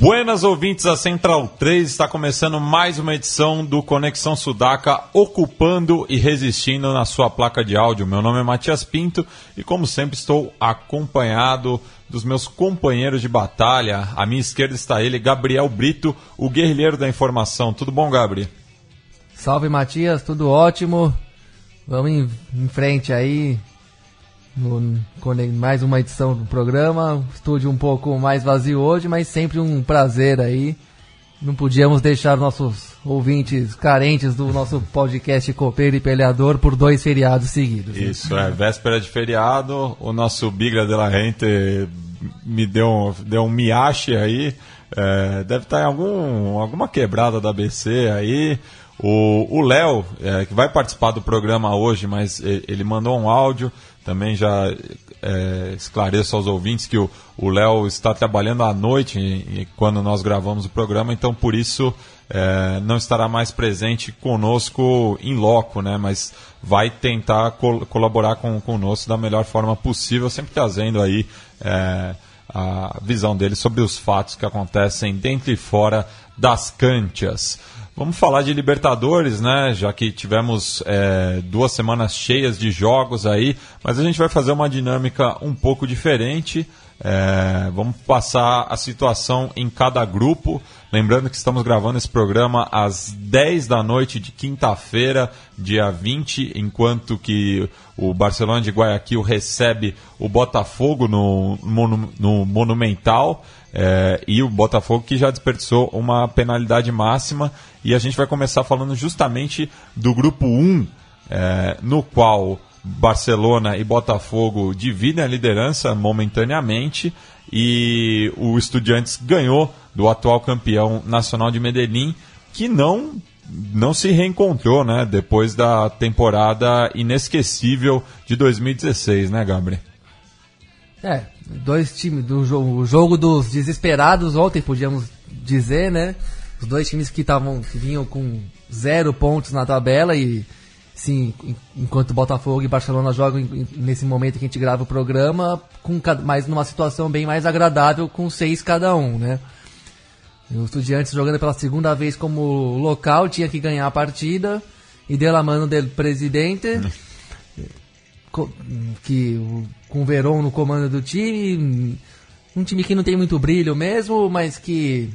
Buenas ouvintes da Central 3, está começando mais uma edição do Conexão Sudaca, ocupando e resistindo na sua placa de áudio. Meu nome é Matias Pinto e, como sempre, estou acompanhado dos meus companheiros de batalha. À minha esquerda está ele, Gabriel Brito, o guerrilheiro da informação. Tudo bom, Gabriel? Salve, Matias, tudo ótimo. Vamos em, em frente aí, no, mais uma edição do programa. Estúdio um pouco mais vazio hoje, mas sempre um prazer aí. Não podíamos deixar nossos ouvintes carentes do nosso podcast Copeiro e Peleador por dois feriados seguidos. Isso, é. Véspera de feriado, o nosso Bigra de la Gente me deu, deu um miache aí. É, deve estar em algum, alguma quebrada da ABC aí. O Léo, é, que vai participar do programa hoje, mas ele mandou um áudio também já é, esclareço aos ouvintes que o Léo está trabalhando à noite quando nós gravamos o programa, então por isso é, não estará mais presente conosco em loco, né? Mas vai tentar col colaborar com, conosco da melhor forma possível, sempre trazendo aí é, a visão dele sobre os fatos que acontecem dentro e fora das cantias. Vamos falar de Libertadores, né? Já que tivemos é, duas semanas cheias de jogos aí, mas a gente vai fazer uma dinâmica um pouco diferente. É, vamos passar a situação em cada grupo. Lembrando que estamos gravando esse programa às 10 da noite de quinta-feira, dia 20, enquanto que o Barcelona de Guayaquil recebe o Botafogo no, no, Monumental. É, e o Botafogo que já desperdiçou uma penalidade máxima. E a gente vai começar falando justamente do grupo 1, é, no qual Barcelona e Botafogo dividem a liderança momentaneamente. E o Estudiantes ganhou do atual campeão nacional de Medellín, que não não se reencontrou, né, depois da temporada inesquecível de 2016, né, Gabriel? É, dois times do jogo, o jogo dos desesperados ontem, podíamos dizer, né? Os dois times que estavam que vinham com zero pontos na tabela e sim, enquanto Botafogo e Barcelona jogam nesse momento que a gente grava o programa, com mais numa situação bem mais agradável com seis cada um, né? O Estudiantes jogando pela segunda vez como local tinha que ganhar a partida e de la mano del presidente que com o Verón no comando do time, um time que não tem muito brilho mesmo, mas que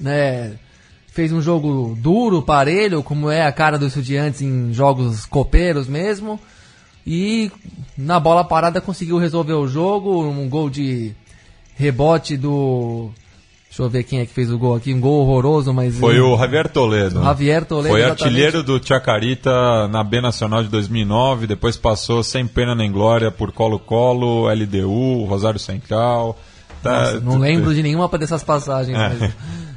né, fez um jogo duro, parelho, como é a cara dos estudiantes em jogos copeiros mesmo. E na bola parada conseguiu resolver o jogo, um gol de rebote do Deixa eu ver quem é que fez o gol aqui. Um gol horroroso, mas. Foi o Javier Toledo. Javier Toledo. Foi exatamente. artilheiro do Chacarita na B Nacional de 2009. Depois passou sem pena nem glória por Colo-Colo, LDU, Rosário Central. Tá, Nossa, não lembro de nenhuma dessas passagens. É.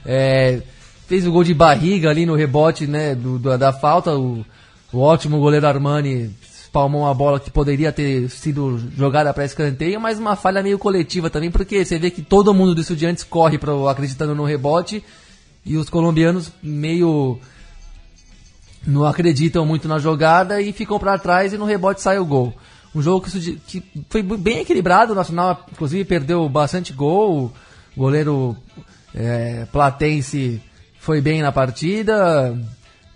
É, fez o gol de barriga ali no rebote né, do, do da falta. O, o ótimo goleiro Armani palmou uma bola que poderia ter sido jogada para escanteio, mas uma falha meio coletiva também, porque você vê que todo mundo do Estudiantes corre pro, acreditando no rebote e os colombianos meio não acreditam muito na jogada e ficam para trás e no rebote sai o gol. Um jogo que, que, foi bem equilibrado, o Nacional inclusive perdeu bastante gol, o goleiro é, Platense foi bem na partida,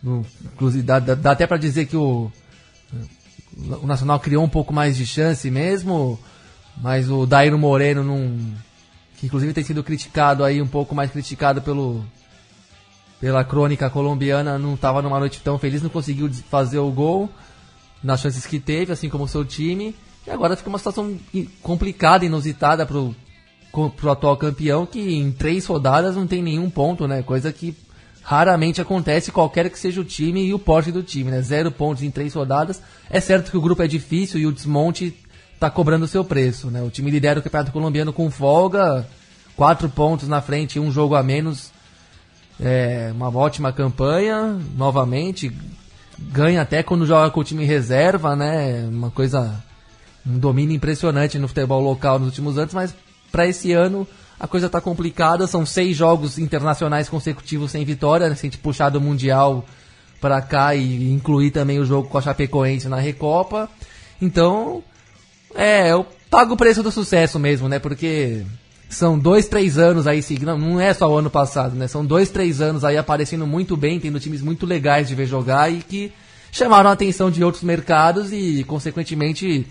inclusive dá, dá até para dizer que o o Nacional criou um pouco mais de chance mesmo, mas o Dairo Moreno que inclusive tem sido criticado aí um pouco mais criticado pelo pela crônica colombiana, não estava numa noite tão feliz, não conseguiu fazer o gol nas chances que teve, assim como o seu time. E agora fica uma situação complicada, inusitada para o atual campeão, que em três rodadas não tem nenhum ponto, né? Coisa que raramente acontece, qualquer que seja o time e o porte do time, né? Zero pontos em três rodadas. É certo que o grupo é difícil e o desmonte está cobrando o seu preço, né? O time lidera o campeonato colombiano com folga, quatro pontos na frente, um jogo a menos. É uma ótima campanha, novamente. Ganha até quando joga com o time reserva, né? Uma coisa. Um domínio impressionante no futebol local nos últimos anos, mas para esse ano a coisa tá complicada. São seis jogos internacionais consecutivos sem vitória, né? se a gente puxar do Mundial para cá e incluir também o jogo com a Chapecoense na Recopa. Então, é, eu pago o preço do sucesso mesmo, né? Porque são dois, três anos aí seguindo. Não é só o ano passado, né? São dois, três anos aí aparecendo muito bem, tendo times muito legais de ver jogar e que chamaram a atenção de outros mercados e, consequentemente,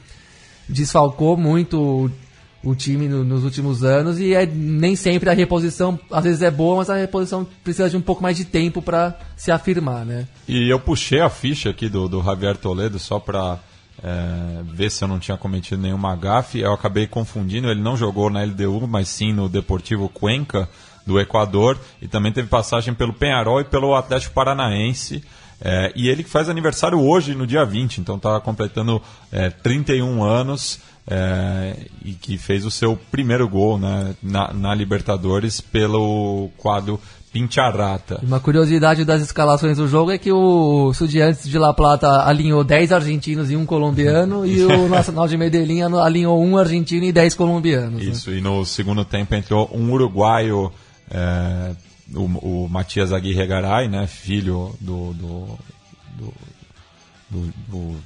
desfalcou muito o time no, nos últimos anos e é, nem sempre a reposição às vezes é boa, mas a reposição precisa de um pouco mais de tempo para se afirmar, né? E eu puxei a ficha aqui do, do Javier Toledo só para é, ver se eu não tinha cometido nenhuma gafe. Eu acabei confundindo, ele não jogou na LDU, mas sim no Deportivo Cuenca do Equador e também teve passagem pelo Penharol e pelo Atlético Paranaense. É, e ele que faz aniversário hoje, no dia 20, então está completando é, 31 anos é, e que fez o seu primeiro gol né, na, na Libertadores pelo quadro Pincharrata. Uma curiosidade das escalações do jogo é que o Estudiantes de La Plata alinhou 10 argentinos e um colombiano e o Nacional de Medellín alinhou um argentino e 10 colombianos. Né? Isso, né? e no segundo tempo entrou um uruguaio, é, o, o Matias Aguirre Garay, né, filho do, do, do, do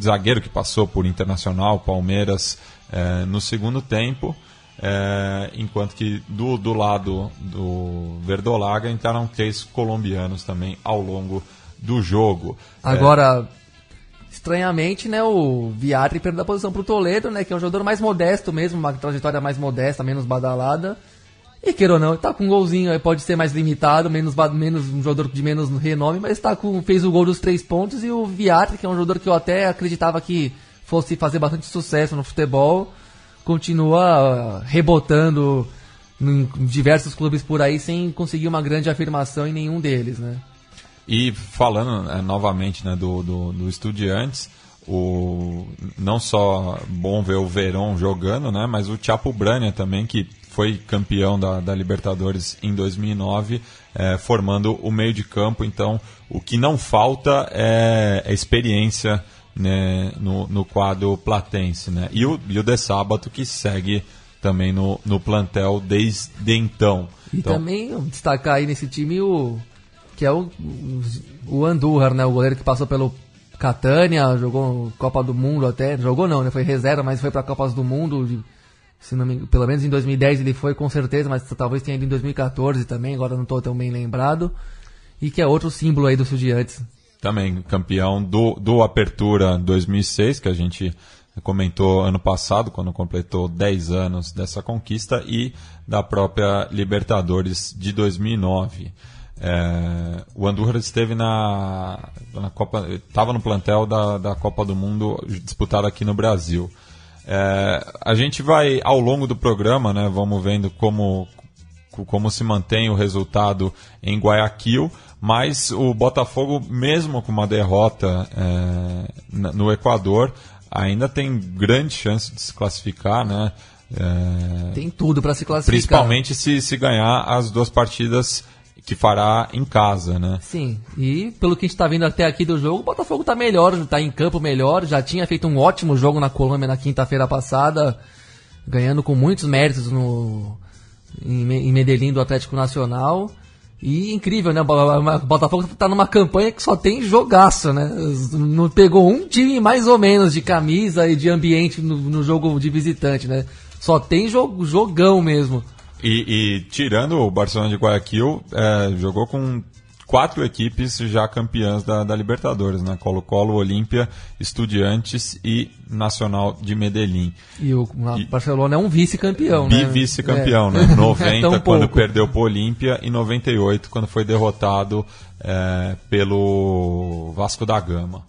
zagueiro que passou por Internacional, Palmeiras, é, no segundo tempo. É, enquanto que do, do lado do Verdolaga entraram três colombianos também ao longo do jogo. É, Agora, estranhamente, né, o Viatri perdeu a posição para o Toledo, né, que é um jogador mais modesto mesmo, uma trajetória mais modesta, menos badalada. E queira ou não, tá com um golzinho pode ser mais limitado, menos, menos um jogador de menos renome, mas tá com, fez o gol dos três pontos e o Viatri, que é um jogador que eu até acreditava que fosse fazer bastante sucesso no futebol, continua rebotando em diversos clubes por aí sem conseguir uma grande afirmação em nenhum deles, né? E falando é, novamente né, do, do, do Estudiantes, o, não só bom ver o Verón jogando, né, mas o Chapo Brania também, que foi campeão da, da Libertadores em 2009, é, formando o meio de campo. Então, o que não falta é, é experiência né, no, no quadro platense. Né? E, o, e o De Sábato, que segue também no, no plantel desde então. E então, também destacar aí nesse time o que é o, o Andújar, né, o goleiro que passou pelo Catânia, jogou Copa do Mundo até, jogou não, né, foi reserva, mas foi para Copas do Mundo, se não me, pelo menos em 2010 ele foi com certeza, mas talvez tenha ido em 2014 também, agora não estou tão bem lembrado. E que é outro símbolo aí do Estudiantes. Também campeão do, do Apertura 2006, que a gente comentou ano passado, quando completou 10 anos dessa conquista, e da própria Libertadores de 2009. É, o Andorra esteve na, na Copa, estava no plantel da, da Copa do Mundo disputada aqui no Brasil. É, a gente vai, ao longo do programa, né, vamos vendo como, como se mantém o resultado em Guayaquil, mas o Botafogo, mesmo com uma derrota é, no Equador, ainda tem grande chance de se classificar, né? É, tem tudo para se classificar. Principalmente se, se ganhar as duas partidas que fará em casa, né? Sim, e pelo que a gente está vendo até aqui do jogo, o Botafogo está melhor, está em campo melhor, já tinha feito um ótimo jogo na Colômbia na quinta-feira passada, ganhando com muitos méritos no, em, Medellín do Atlético Nacional. E incrível, né? O Botafogo está numa campanha que só tem jogaço, né? Não pegou um time mais ou menos de camisa e de ambiente no, no jogo de visitante, né? Só tem jogão mesmo. E, e, tirando o Barcelona de Guayaquil, é, jogou com quatro equipes já campeãs da, da Libertadores, né? Colo-Colo, Olímpia, Estudiantes e Nacional de Medellín. E o e, Barcelona é um vice-campeão, né? Vice-campeão, é. né? 90 quando perdeu para o Olímpia e 98 quando foi derrotado é, pelo Vasco da Gama.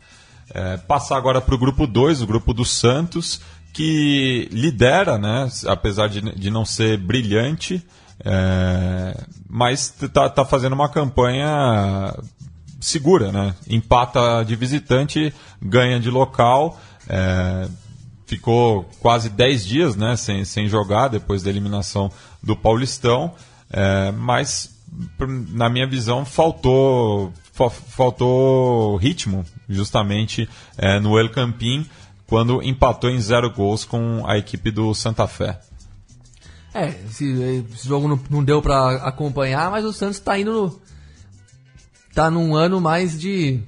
É, passar agora para o grupo 2, o grupo do Santos, que lidera, né? Apesar de, de não ser brilhante, é, mas está tá fazendo uma campanha segura, né? Empata de visitante, ganha de local. É, ficou quase 10 dias né, sem, sem jogar depois da eliminação do Paulistão, é, mas na minha visão faltou, faltou ritmo justamente é, no El Campín quando empatou em zero gols com a equipe do Santa Fé. É, esse, esse jogo não, não deu para acompanhar, mas o Santos está indo no, tá num ano mais de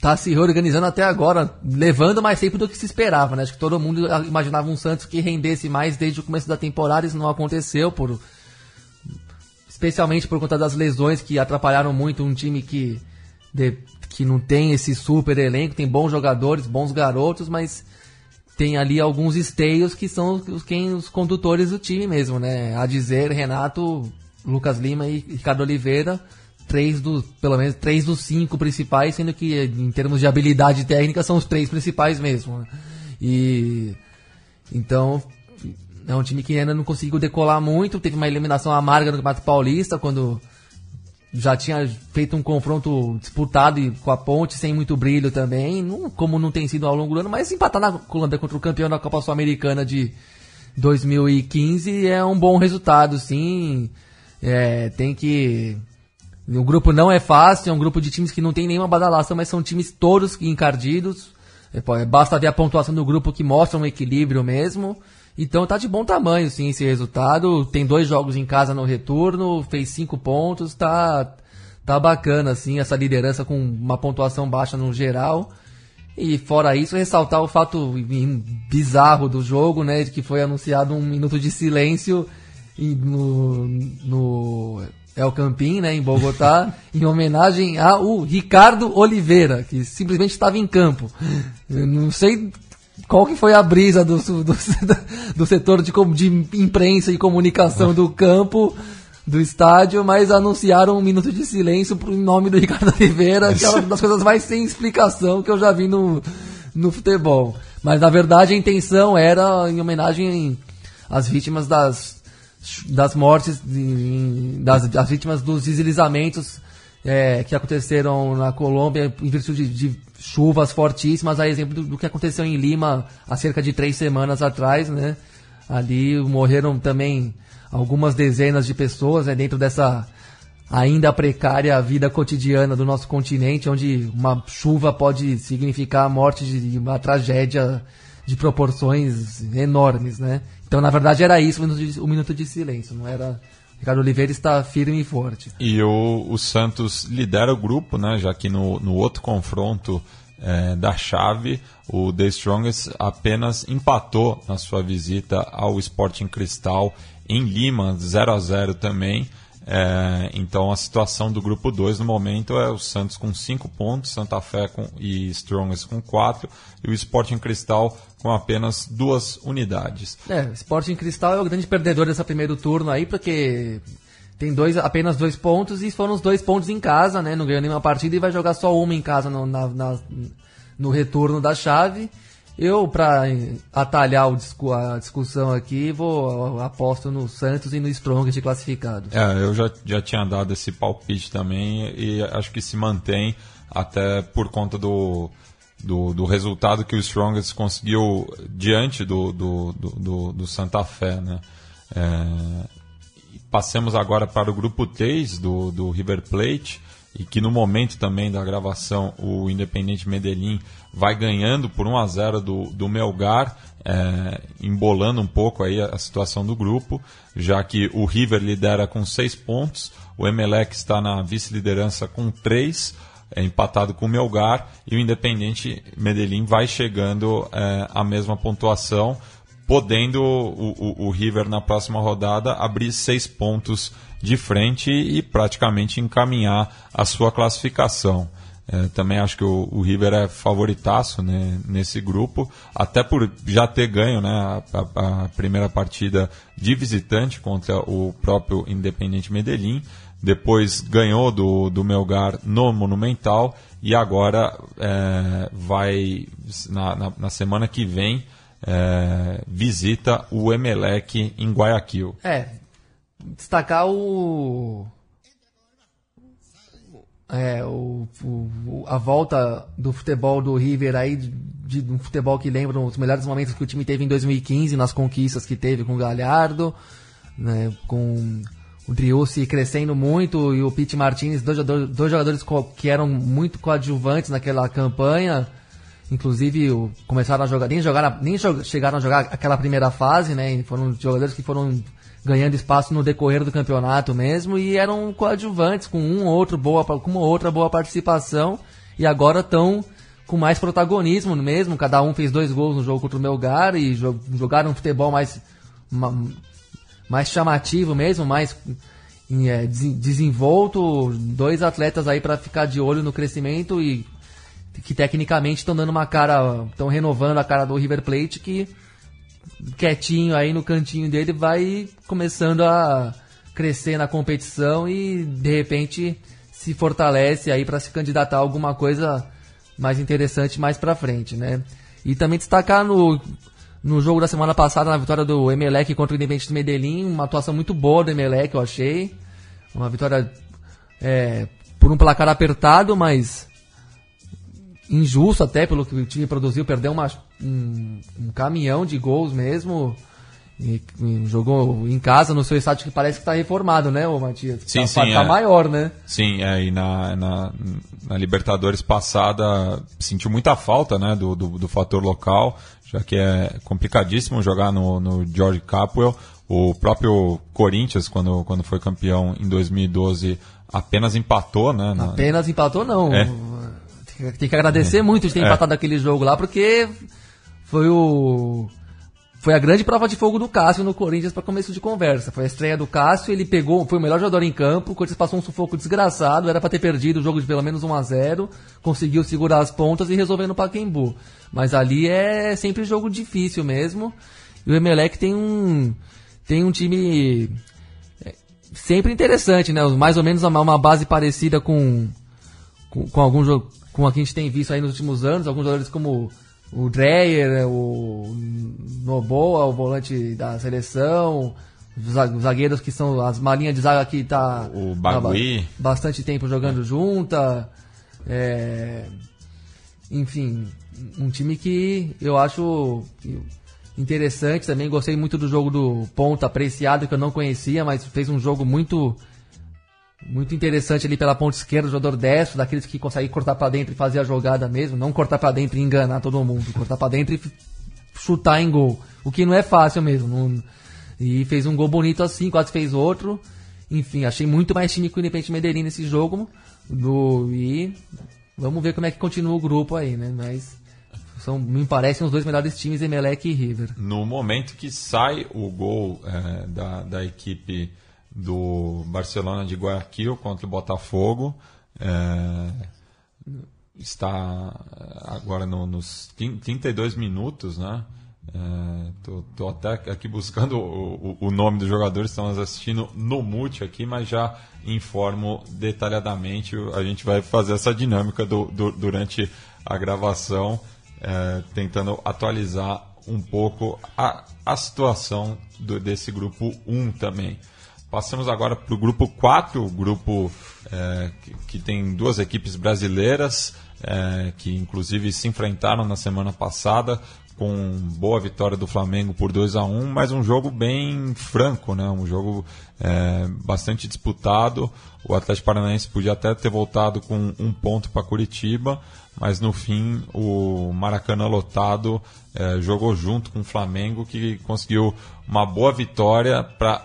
tá se reorganizando até agora, levando mais tempo do que se esperava, né? Acho que todo mundo imaginava um Santos que rendesse mais desde o começo da temporada, isso não aconteceu por especialmente por conta das lesões que atrapalharam muito um time que de, que não tem esse super elenco, tem bons jogadores, bons garotos, mas tem ali alguns esteios que são os, quem, os condutores do time mesmo, né? A dizer, Renato, Lucas Lima e Ricardo Oliveira, três dos, pelo menos três dos cinco principais, sendo que em termos de habilidade técnica são os três principais mesmo. Né? E então é um time que ainda não conseguiu decolar muito, teve uma eliminação amarga no Campeonato Paulista quando já tinha feito um confronto disputado com a Ponte sem muito brilho também, não, como não tem sido ao longo do ano, mas empatar na Colômbia contra o campeão da Copa Sul-Americana de 2015 é um bom resultado, sim. É, tem que o grupo não é fácil, é um grupo de times que não tem nenhuma badalação, mas são times todos encardidos. É, basta ver a pontuação do grupo que mostra um equilíbrio mesmo. Então tá de bom tamanho, sim, esse resultado. Tem dois jogos em casa no retorno, fez cinco pontos, tá, tá bacana, assim, essa liderança com uma pontuação baixa no geral. E fora isso, ressaltar o fato bizarro do jogo, né, de que foi anunciado um minuto de silêncio no, no El Campín, né, em Bogotá, em homenagem ao Ricardo Oliveira, que simplesmente estava em campo. Eu não sei qual que foi a brisa do, do, do setor de, de imprensa e comunicação do campo do estádio, mas anunciaram um minuto de silêncio em nome do Ricardo Oliveira, que é uma das coisas mais sem explicação que eu já vi no, no futebol. Mas na verdade a intenção era em homenagem às vítimas das das mortes, das, das vítimas dos deslizamentos é, que aconteceram na Colômbia em virtude de, de chuvas fortíssimas, a exemplo do, do, que aconteceu em Lima há cerca de três semanas atrás, né? Ali morreram também algumas dezenas de pessoas né, dentro dessa ainda precária vida cotidiana do nosso continente, onde uma chuva pode significar a morte de uma tragédia de proporções enormes, né? Então, na verdade, era isso o minuto de, o minuto de silêncio, não era. Ricardo Oliveira está firme e forte. E o, o Santos lidera o grupo, né? Já que no, no outro confronto é, da chave, o The Strongest apenas empatou na sua visita ao Sporting Cristal em Lima, 0 a 0 também. É, então a situação do grupo 2 no momento é o Santos com 5 pontos, Santa Fé com, e Strongest com 4 e o Sporting Cristal com apenas duas unidades. É, Sporting Cristal é o grande perdedor desse primeiro turno aí, porque tem dois, apenas dois pontos e foram os dois pontos em casa, né? Não ganhou nenhuma partida e vai jogar só uma em casa no, na, na, no retorno da chave. Eu, para atalhar a discussão aqui, vou aposto no Santos e no Strongest classificados. É, eu já, já tinha dado esse palpite também e acho que se mantém até por conta do, do, do resultado que o Strongest conseguiu diante do, do, do, do Santa Fé. Né? É, passemos agora para o grupo 3 do, do River Plate e que no momento também da gravação o Independente Medellín vai ganhando por 1 a 0 do, do Melgar, é, embolando um pouco aí a, a, situação do grupo, já que o River lidera com 6 pontos, o Emelec está na vice-liderança com 3, é, empatado com o Melgar, e o Independente Medellín vai chegando é, à mesma pontuação, podendo o, o, o River na próxima rodada abrir 6 pontos de frente e praticamente encaminhar a sua classificação. É, também acho que o, o, River é favoritaço né, nesse grupo, até por já ter ganho né, a, a, primeira partida de visitante contra o próprio Independente Medellín, depois ganhou do, do Melgar no Monumental e agora é, vai, na, na, na, semana que vem, é, visita o Emelec em Guayaquil. É, destacar o é, o, o, a volta do futebol do River aí, de, de um futebol que lembra os melhores momentos que o time teve em 2015, nas conquistas que teve com o Galhardo, né, com o Driussi crescendo muito e o Pete Martinez, dois, dois jogadores que eram muito coadjuvantes naquela campanha, inclusive começaram a jogar, nem, jogaram, nem chegaram a jogar aquela primeira fase, né, foram jogadores que foram ganhando espaço no decorrer do campeonato mesmo e eram coadjuvantes com um ou outro boa com uma outra boa participação e agora estão com mais protagonismo mesmo. Cada um fez dois gols no jogo contra o Melgar e jogaram um futebol mais mais chamativo mesmo mais é, desenvolto dois atletas aí para ficar de olho no crescimento e que tecnicamente estão dando uma cara estão renovando a cara do River Plate que quietinho aí no cantinho dele vai começando a crescer na competição e de repente se fortalece aí para se candidatar a alguma coisa mais interessante mais para frente, né? E também destacar no, no jogo da semana passada, na vitória do Emelec contra o Independente de Medellín, uma atuação muito boa do Emelec, eu achei. Uma vitória é, por um placar apertado, mas injusto até pelo que o time produziu, perdeu uma, um, um caminhão de gols mesmo. E, e jogou em casa no seu estádio que parece que está reformado, né, o Matias? Sim, tá, sim. Tá é. maior, né? Sim, é, e na, na, na, Libertadores passada sentiu muita falta né, do, do, do, fator local, já que é complicadíssimo jogar no, no George Capwell. O próprio Corinthians, quando, quando foi campeão em 2012, apenas empatou, né? Na... Apenas empatou, não. É. Tem que agradecer é. muito de ter é. empatado aquele jogo lá, porque foi o. Foi a grande prova de fogo do Cássio no Corinthians para começo de conversa. Foi a estreia do Cássio, ele pegou, foi o melhor jogador em campo, o Corinthians passou um sufoco desgraçado, era para ter perdido o jogo de pelo menos 1 a 0 conseguiu segurar as pontas e resolver no Paquembu. Mas ali é sempre jogo difícil mesmo. E o Emelec tem um tem um time é, sempre interessante, né? Mais ou menos uma base parecida com com, com algum jogo como a gente tem visto aí nos últimos anos, alguns jogadores como o Dreyer, o Noboa, o volante da seleção, os zagueiros que são as malinhas de zaga que tá o Bagui. Tá bastante tempo jogando junta. É, enfim, um time que eu acho interessante também. Gostei muito do jogo do Ponta Apreciado, que eu não conhecia, mas fez um jogo muito muito interessante ali pela ponta esquerda, o jogador destro, daqueles que conseguem cortar para dentro e fazer a jogada mesmo, não cortar para dentro e enganar todo mundo, cortar para dentro e chutar em gol, o que não é fácil mesmo. Não... E fez um gol bonito assim, quase fez outro. Enfim, achei muito mais time que o Independente Medellín nesse jogo. Do... E vamos ver como é que continua o grupo aí, né? Mas são, me parecem os dois melhores times, Emelec e River. No momento que sai o gol é, da, da equipe do Barcelona de Guayaquil contra o Botafogo. É, está agora no, nos 32 minutos, né? É, tô, tô, até aqui buscando o, o, o, nome do jogador, estamos assistindo no mute aqui, mas já informo detalhadamente. A gente vai fazer essa dinâmica do, do, durante a gravação, é, tentando atualizar um pouco a, a situação do, desse grupo 1 também. Passamos agora para o grupo 4, o grupo é, que, que, tem duas equipes brasileiras, é, que inclusive se enfrentaram na semana passada, com boa vitória do Flamengo por 2 a 1 mas um jogo bem franco, né? um jogo é, bastante disputado. O Atlético Paranaense podia até ter voltado com um ponto para Curitiba, mas no fim o Maracanã lotado é, jogou junto com o Flamengo, que conseguiu uma boa vitória para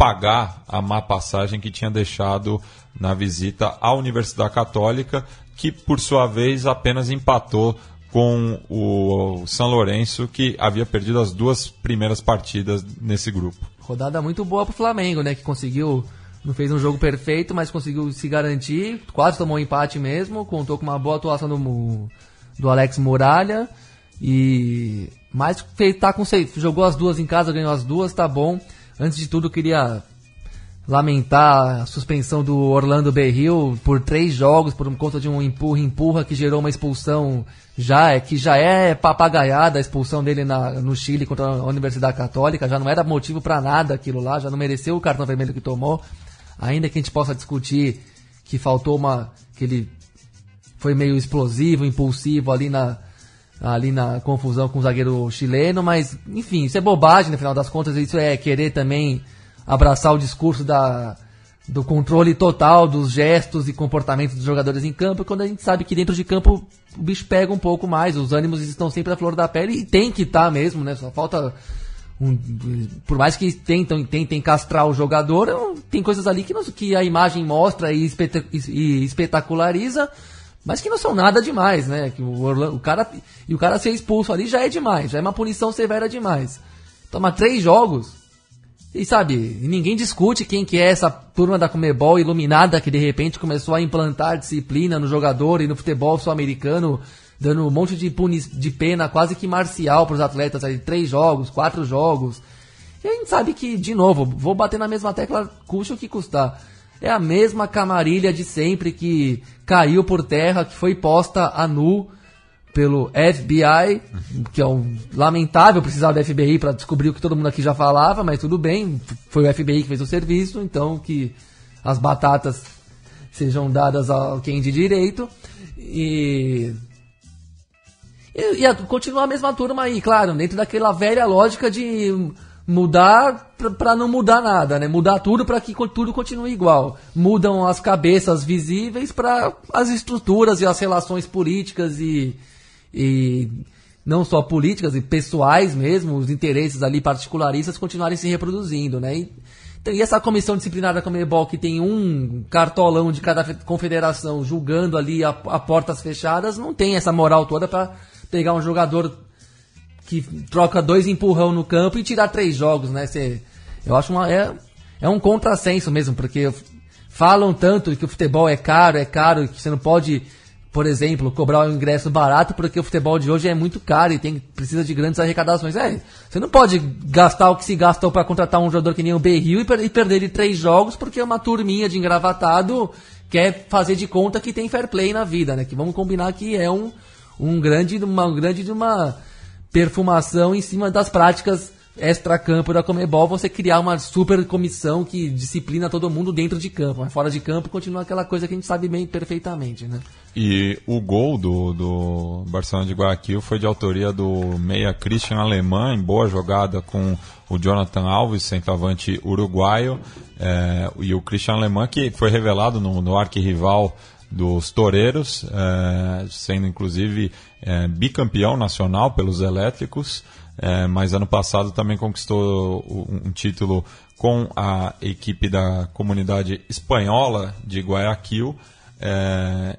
pagar a má passagem que tinha deixado na visita à Universidade Católica, que por sua vez apenas empatou com o São Lourenço, que havia perdido as duas primeiras partidas nesse grupo. Rodada muito boa para o Flamengo, né? Que conseguiu, não fez um jogo perfeito, mas conseguiu se garantir, quase tomou um empate mesmo, contou com uma boa atuação do, do Alex Muralha e mais tá com jogou as duas em casa, ganhou as duas, tá bom. Antes de tudo, queria lamentar a suspensão do Orlando Berril por três jogos por conta de um empurra-empurra que gerou uma expulsão já é que já é papagaiada a expulsão dele na, no Chile contra a Universidade Católica, já não era motivo para nada aquilo lá, já não mereceu o cartão vermelho que tomou. Ainda que a gente possa discutir que faltou uma. que ele foi meio explosivo, impulsivo ali na, ali na confusão com o zagueiro chileno, mas enfim, isso é bobagem no final das contas, isso é querer também abraçar o discurso da, do controle total dos gestos e comportamentos dos jogadores em campo, quando a gente sabe que dentro de campo o bicho pega um pouco mais, os ânimos estão sempre à flor da pele e tem que estar tá mesmo, né? Só falta um, por mais que tentam, tentem castrar o jogador, tem coisas ali que, que a imagem mostra e, e espetaculariza, mas que não são nada demais, né? Que o, Orlando, o cara e o cara ser expulso ali já é demais, já é uma punição severa demais. Toma três jogos e sabe, ninguém discute quem que é essa turma da Comebol iluminada que de repente começou a implantar disciplina no jogador e no futebol sul-americano, dando um monte de, puni de pena quase que marcial para os atletas, aí, três jogos, quatro jogos. E a gente sabe que, de novo, vou bater na mesma tecla, custe o que custar. É a mesma camarilha de sempre que caiu por terra, que foi posta a nu pelo FBI, que é um lamentável precisar do FBI para descobrir o que todo mundo aqui já falava, mas tudo bem, foi o FBI que fez o serviço, então que as batatas sejam dadas a quem de direito. E e, e continua a mesma turma aí, claro, dentro daquela velha lógica de mudar para não mudar nada, né? Mudar tudo para que tudo continue igual. Mudam as cabeças visíveis para as estruturas e as relações políticas e, e não só políticas e pessoais mesmo, os interesses ali particularistas continuarem se reproduzindo, né? E, e essa comissão disciplinar da Comebol que tem um cartolão de cada confederação julgando ali a, a portas fechadas, não tem essa moral toda para pegar um jogador que troca dois empurrão no campo e tirar três jogos, né? Cê, eu acho uma, é, é um contrassenso mesmo, porque falam tanto que o futebol é caro, é caro, que você não pode, por exemplo, cobrar um ingresso barato porque o futebol de hoje é muito caro e tem, precisa de grandes arrecadações. É, você não pode gastar o que se gastou para contratar um jogador que nem o Berril e, per e perder de três jogos porque uma turminha de engravatado quer fazer de conta que tem fair play na vida, né? Que vamos combinar que é um, um grande, uma grande de uma perfumação em cima das práticas extra-campo da Comebol, você criar uma super comissão que disciplina todo mundo dentro de campo. Mas fora de campo continua aquela coisa que a gente sabe bem perfeitamente, né? E o gol do, do Barcelona de Guayaquil foi de autoria do meia Christian Alemã, em boa jogada com o Jonathan Alves, centroavante uruguaio, é, e o Christian Alemã, que foi revelado no, no arquirrival dos Toreiros, é, sendo inclusive é, bicampeão nacional pelos elétricos, é, mas ano passado também conquistou um, título com a equipe da comunidade espanhola de Guayaquil, é,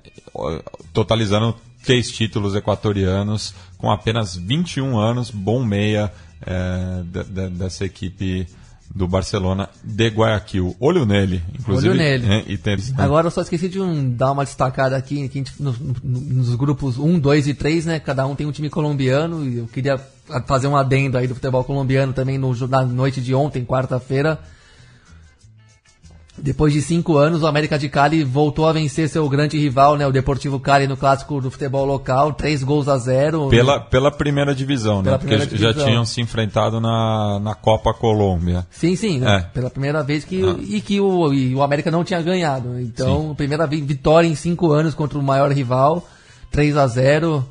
totalizando três títulos equatorianos com apenas 21 anos, bom meia é, de, de, dessa equipe do Barcelona de Guayaquil. Olho nele, inclusive. Olho nele. É, e tem... Agora eu só esqueci de um, dar uma destacada aqui, que gente, no, no, nos grupos 1, 2 e 3, né? Cada um tem um time colombiano e eu queria fazer um adendo aí do futebol colombiano também no, na noite de ontem, quarta-feira. Depois de cinco anos, o América de Cali voltou a vencer seu grande rival, né, o Deportivo Cali, no clássico do futebol local, três gols a zero. Pela, pela primeira divisão, pela né? Primeira Porque divisão. já tinham se enfrentado na, na Copa Colômbia. Sim, sim, né? é. pela primeira vez que, ah. e que o, e o América não tinha ganhado. Então, sim. primeira vitória em cinco anos contra o maior rival, 3 a 0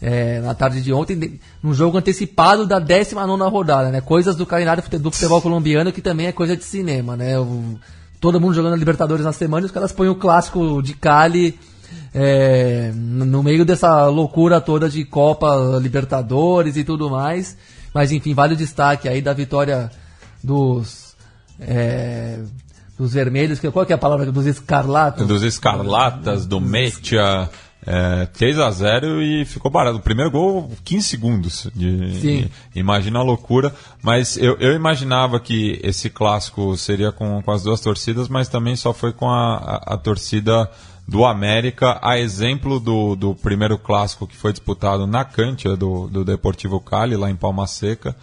é, na tarde de ontem, num jogo antecipado da 19 rodada, né? Coisas do calendário do futebol colombiano que também é coisa de cinema, né? O, todo mundo jogando a Libertadores na semana e os caras põem o clássico de Cali é, no meio dessa loucura toda de Copa Libertadores e tudo mais. Mas enfim, vale o destaque aí da vitória dos. É, dos vermelhos, qual que é a palavra? Dos escarlatas? Dos escarlatas, do Metia, é, 3 a 0 e ficou barato. O primeiro gol, 15 segundos. De, Sim. imagina a loucura. Mas eu, eu imaginava que esse clássico seria com, com as duas torcidas, mas também só foi com a, a, a torcida do América, a exemplo do, do primeiro clássico que foi disputado na Cântia do, do Deportivo Cali, lá em Palma Seca.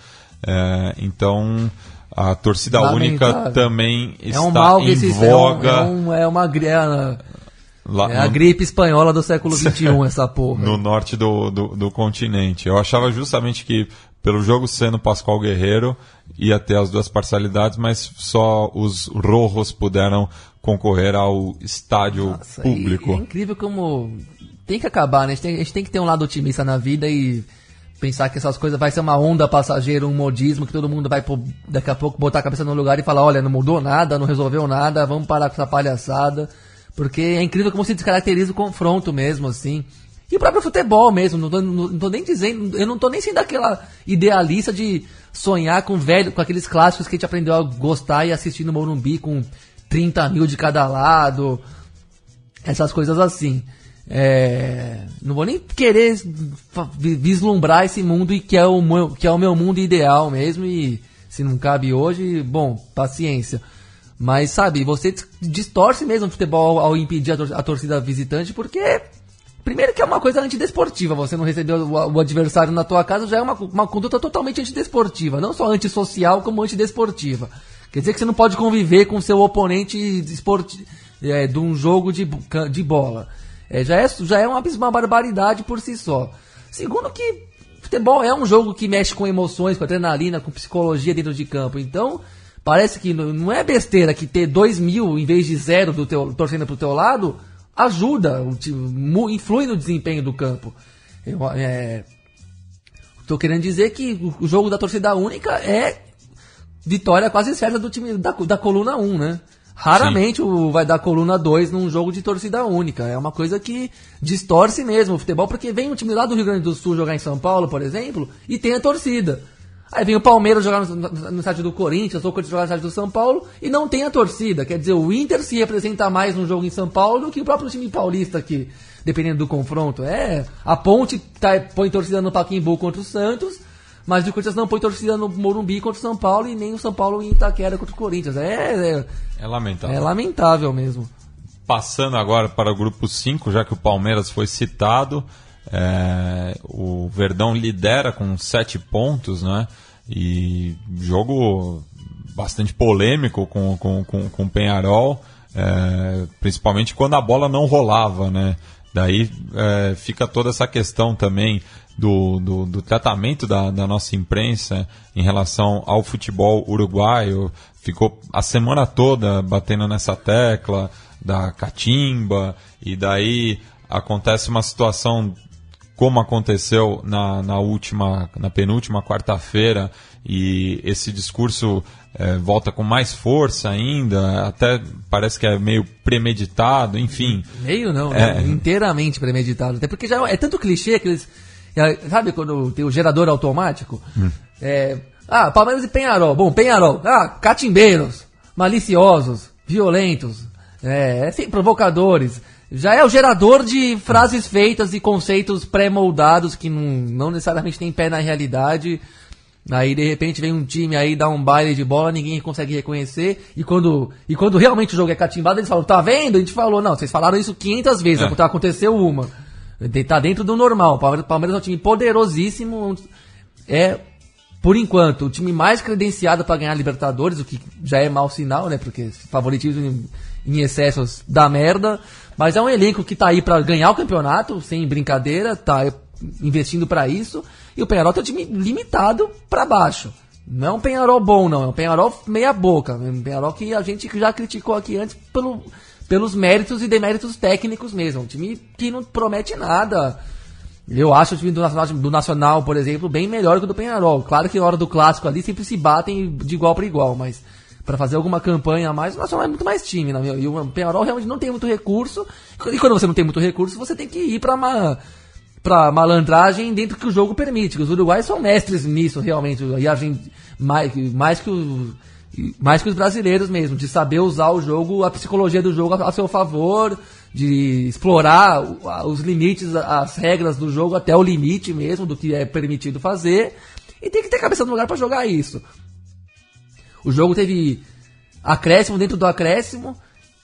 É, então a torcida Lamentável. única também está é um mal em voga. É, um, é, uma grana Lá, é no... a gripe espanhola do século XXI, essa porra. No norte do, do, do, continente. Eu achava justamente que pelo jogo sendo Pascoal Guerreiro, ia ter as duas parcialidades, mas só os rojos puderam concorrer ao estádio Nossa, público. É incrível como tem que acabar, né? A gente tem, a gente tem que ter um lado otimista na vida e pensar que essas coisas vai ser uma onda passageira, um modismo, que todo mundo vai daqui a pouco botar a cabeça no lugar e falar, olha, não mudou nada, não resolveu nada, vamos parar com essa palhaçada. Porque é incrível como se descaracteriza o confronto mesmo, assim. E o próprio futebol mesmo, não tô, não, não tô nem dizendo, eu não tô nem sendo aquela idealista de sonhar com velho, com aqueles clássicos que a gente aprendeu a gostar e assistir no Morumbi com 30 mil de cada lado, essas coisas assim. É, não vou nem querer vislumbrar esse mundo e que é, o meu, que é o meu mundo ideal mesmo e se não cabe hoje, bom, paciência. Mas sabe, você dis- distorce mesmo o futebol ao impedir a, tor- a torcida visitante porque primeiro que é uma coisa antidesportiva, você não receber o, o adversário na tua casa já é uma, uma conduta totalmente antidesportiva, não só antissocial como antidesportiva. Quer dizer que você não pode conviver com seu oponente é, de um jogo de, de bola. É, já, é, já é uma, uma barbaridade por si só. Segundo que futebol é um jogo que mexe com emoções, com adrenalina, com psicologia dentro de campo. Então, parece que não é besteira que ter dois mil em vez de zero do teu, torcendo pro teu lado ajuda, influi no desempenho do campo. Eu, é, tô querendo dizer que o- o jogo da torcida única é vitória quase certa do time da, da coluna 1, né? Raramente o, vai dar coluna 2 num jogo de torcida única. É uma coisa que distorce mesmo o futebol, porque vem um time lá do Rio Grande do Sul jogar em São Paulo, por exemplo, e tem a torcida. Aí vem o Palmeiras jogar no, no, no estádio do Corinthians, ou o Corinthians jogar no estádio do São Paulo, e não tem a torcida. Quer dizer, o Inter se representa mais num jogo em São Paulo do que o próprio time paulista aqui, dependendo do confronto. É, a Ponte tá, põe torcida no Paquimbu contra o Santos, mas o Corinthians não põe torcida no Morumbi contra o São Paulo e nem o São Paulo em Itaquera contra o Corinthians. É, é, É lamentável. é lamentável mesmo. Passando agora para o grupo 5, já que o Palmeiras foi citado, é, o Verdão lidera com sete pontos, né? E jogo bastante polêmico com, com, com, com o Penharol, é, principalmente quando a bola não rolava, né? Daí é, fica toda essa questão também do, do, do tratamento da, da nossa imprensa em relação ao futebol uruguaio. Ficou a semana toda batendo nessa tecla da catimba, e daí acontece uma situação como aconteceu na, na última, na penúltima quarta-feira, e esse discurso eh, volta com mais força ainda, até parece que é meio premeditado, enfim. Meio não, É. né? inteiramente premeditado. Até porque já é tanto clichê que eles. é, Sabe quando tem o gerador automático? É, ah, Palmeiras e Penharol. Bom, Penharol. Ah, catimbeiros, maliciosos, violentos, é, assim, provocadores. Já é o gerador de frases feitas e conceitos pré-moldados que não, não necessariamente tem pé na realidade. Aí de repente vem um time aí dá um baile de bola, ninguém consegue reconhecer. E quando, e quando realmente o jogo é catimbado, eles falam: tá vendo? A gente falou: não, vocês falaram isso 500 vezes, É. é. aconteceu uma. Tá dentro do normal. O Palmeiras, Palmeiras é um time poderosíssimo. É, por enquanto, o time mais credenciado para ganhar a Libertadores, o que já é mau sinal, né? Porque favoritismo em, excessos dá merda. Mas é um elenco que tá aí para ganhar o campeonato, sem brincadeira, tá investindo para isso. E o Penharol tem um time limitado para baixo. Não é um Penharol bom, não. É um Penharol meia boca. É um Penharol que a gente já criticou aqui antes pelo, pelos méritos e deméritos técnicos mesmo. Um time que não promete nada. Eu acho o time do Nacional, do Nacional, por exemplo, bem melhor que o do Penharol. Claro que na hora do clássico ali sempre se batem de igual para igual, mas para fazer alguma campanha a mais, o Nacional é muito mais time. Né? E o Penharol realmente não tem muito recurso. E quando você não tem muito recurso, você tem que ir para uma para malandragem dentro que o jogo permite. Os uruguaios são mestres nisso, realmente. E a gente, mais, mais, que os, mais que os brasileiros mesmo, de saber usar o jogo, a psicologia do jogo a, seu favor, de explorar os limites, as regras do jogo até o limite mesmo do que é permitido fazer. E tem que ter cabeça no lugar para jogar isso. O jogo teve acréscimo dentro do acréscimo.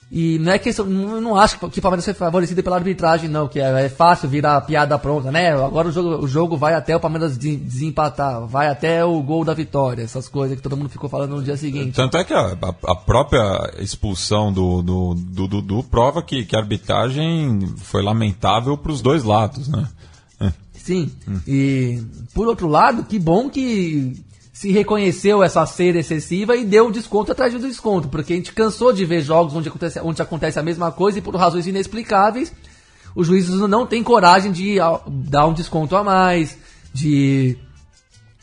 E não é questão. Não, não acho que o Palmeiras foi favorecido pela arbitragem, não, que é, é fácil virar piada pronta, né? Agora o jogo, o jogo vai até o Palmeiras de- desempatar, vai até o gol da vitória, essas coisas que todo mundo ficou falando no dia seguinte. Tanto é que a, a- a própria expulsão do, do, do Dudu prova que, que a arbitragem foi lamentável para os dois lados, né? Sim. E, por outro lado, que bom que se reconheceu essa cera excessiva e deu desconto atrás do desconto, porque a gente cansou de ver jogos onde acontece, onde acontece a mesma coisa e por razões inexplicáveis os juízes não têm coragem de dar um desconto a mais, de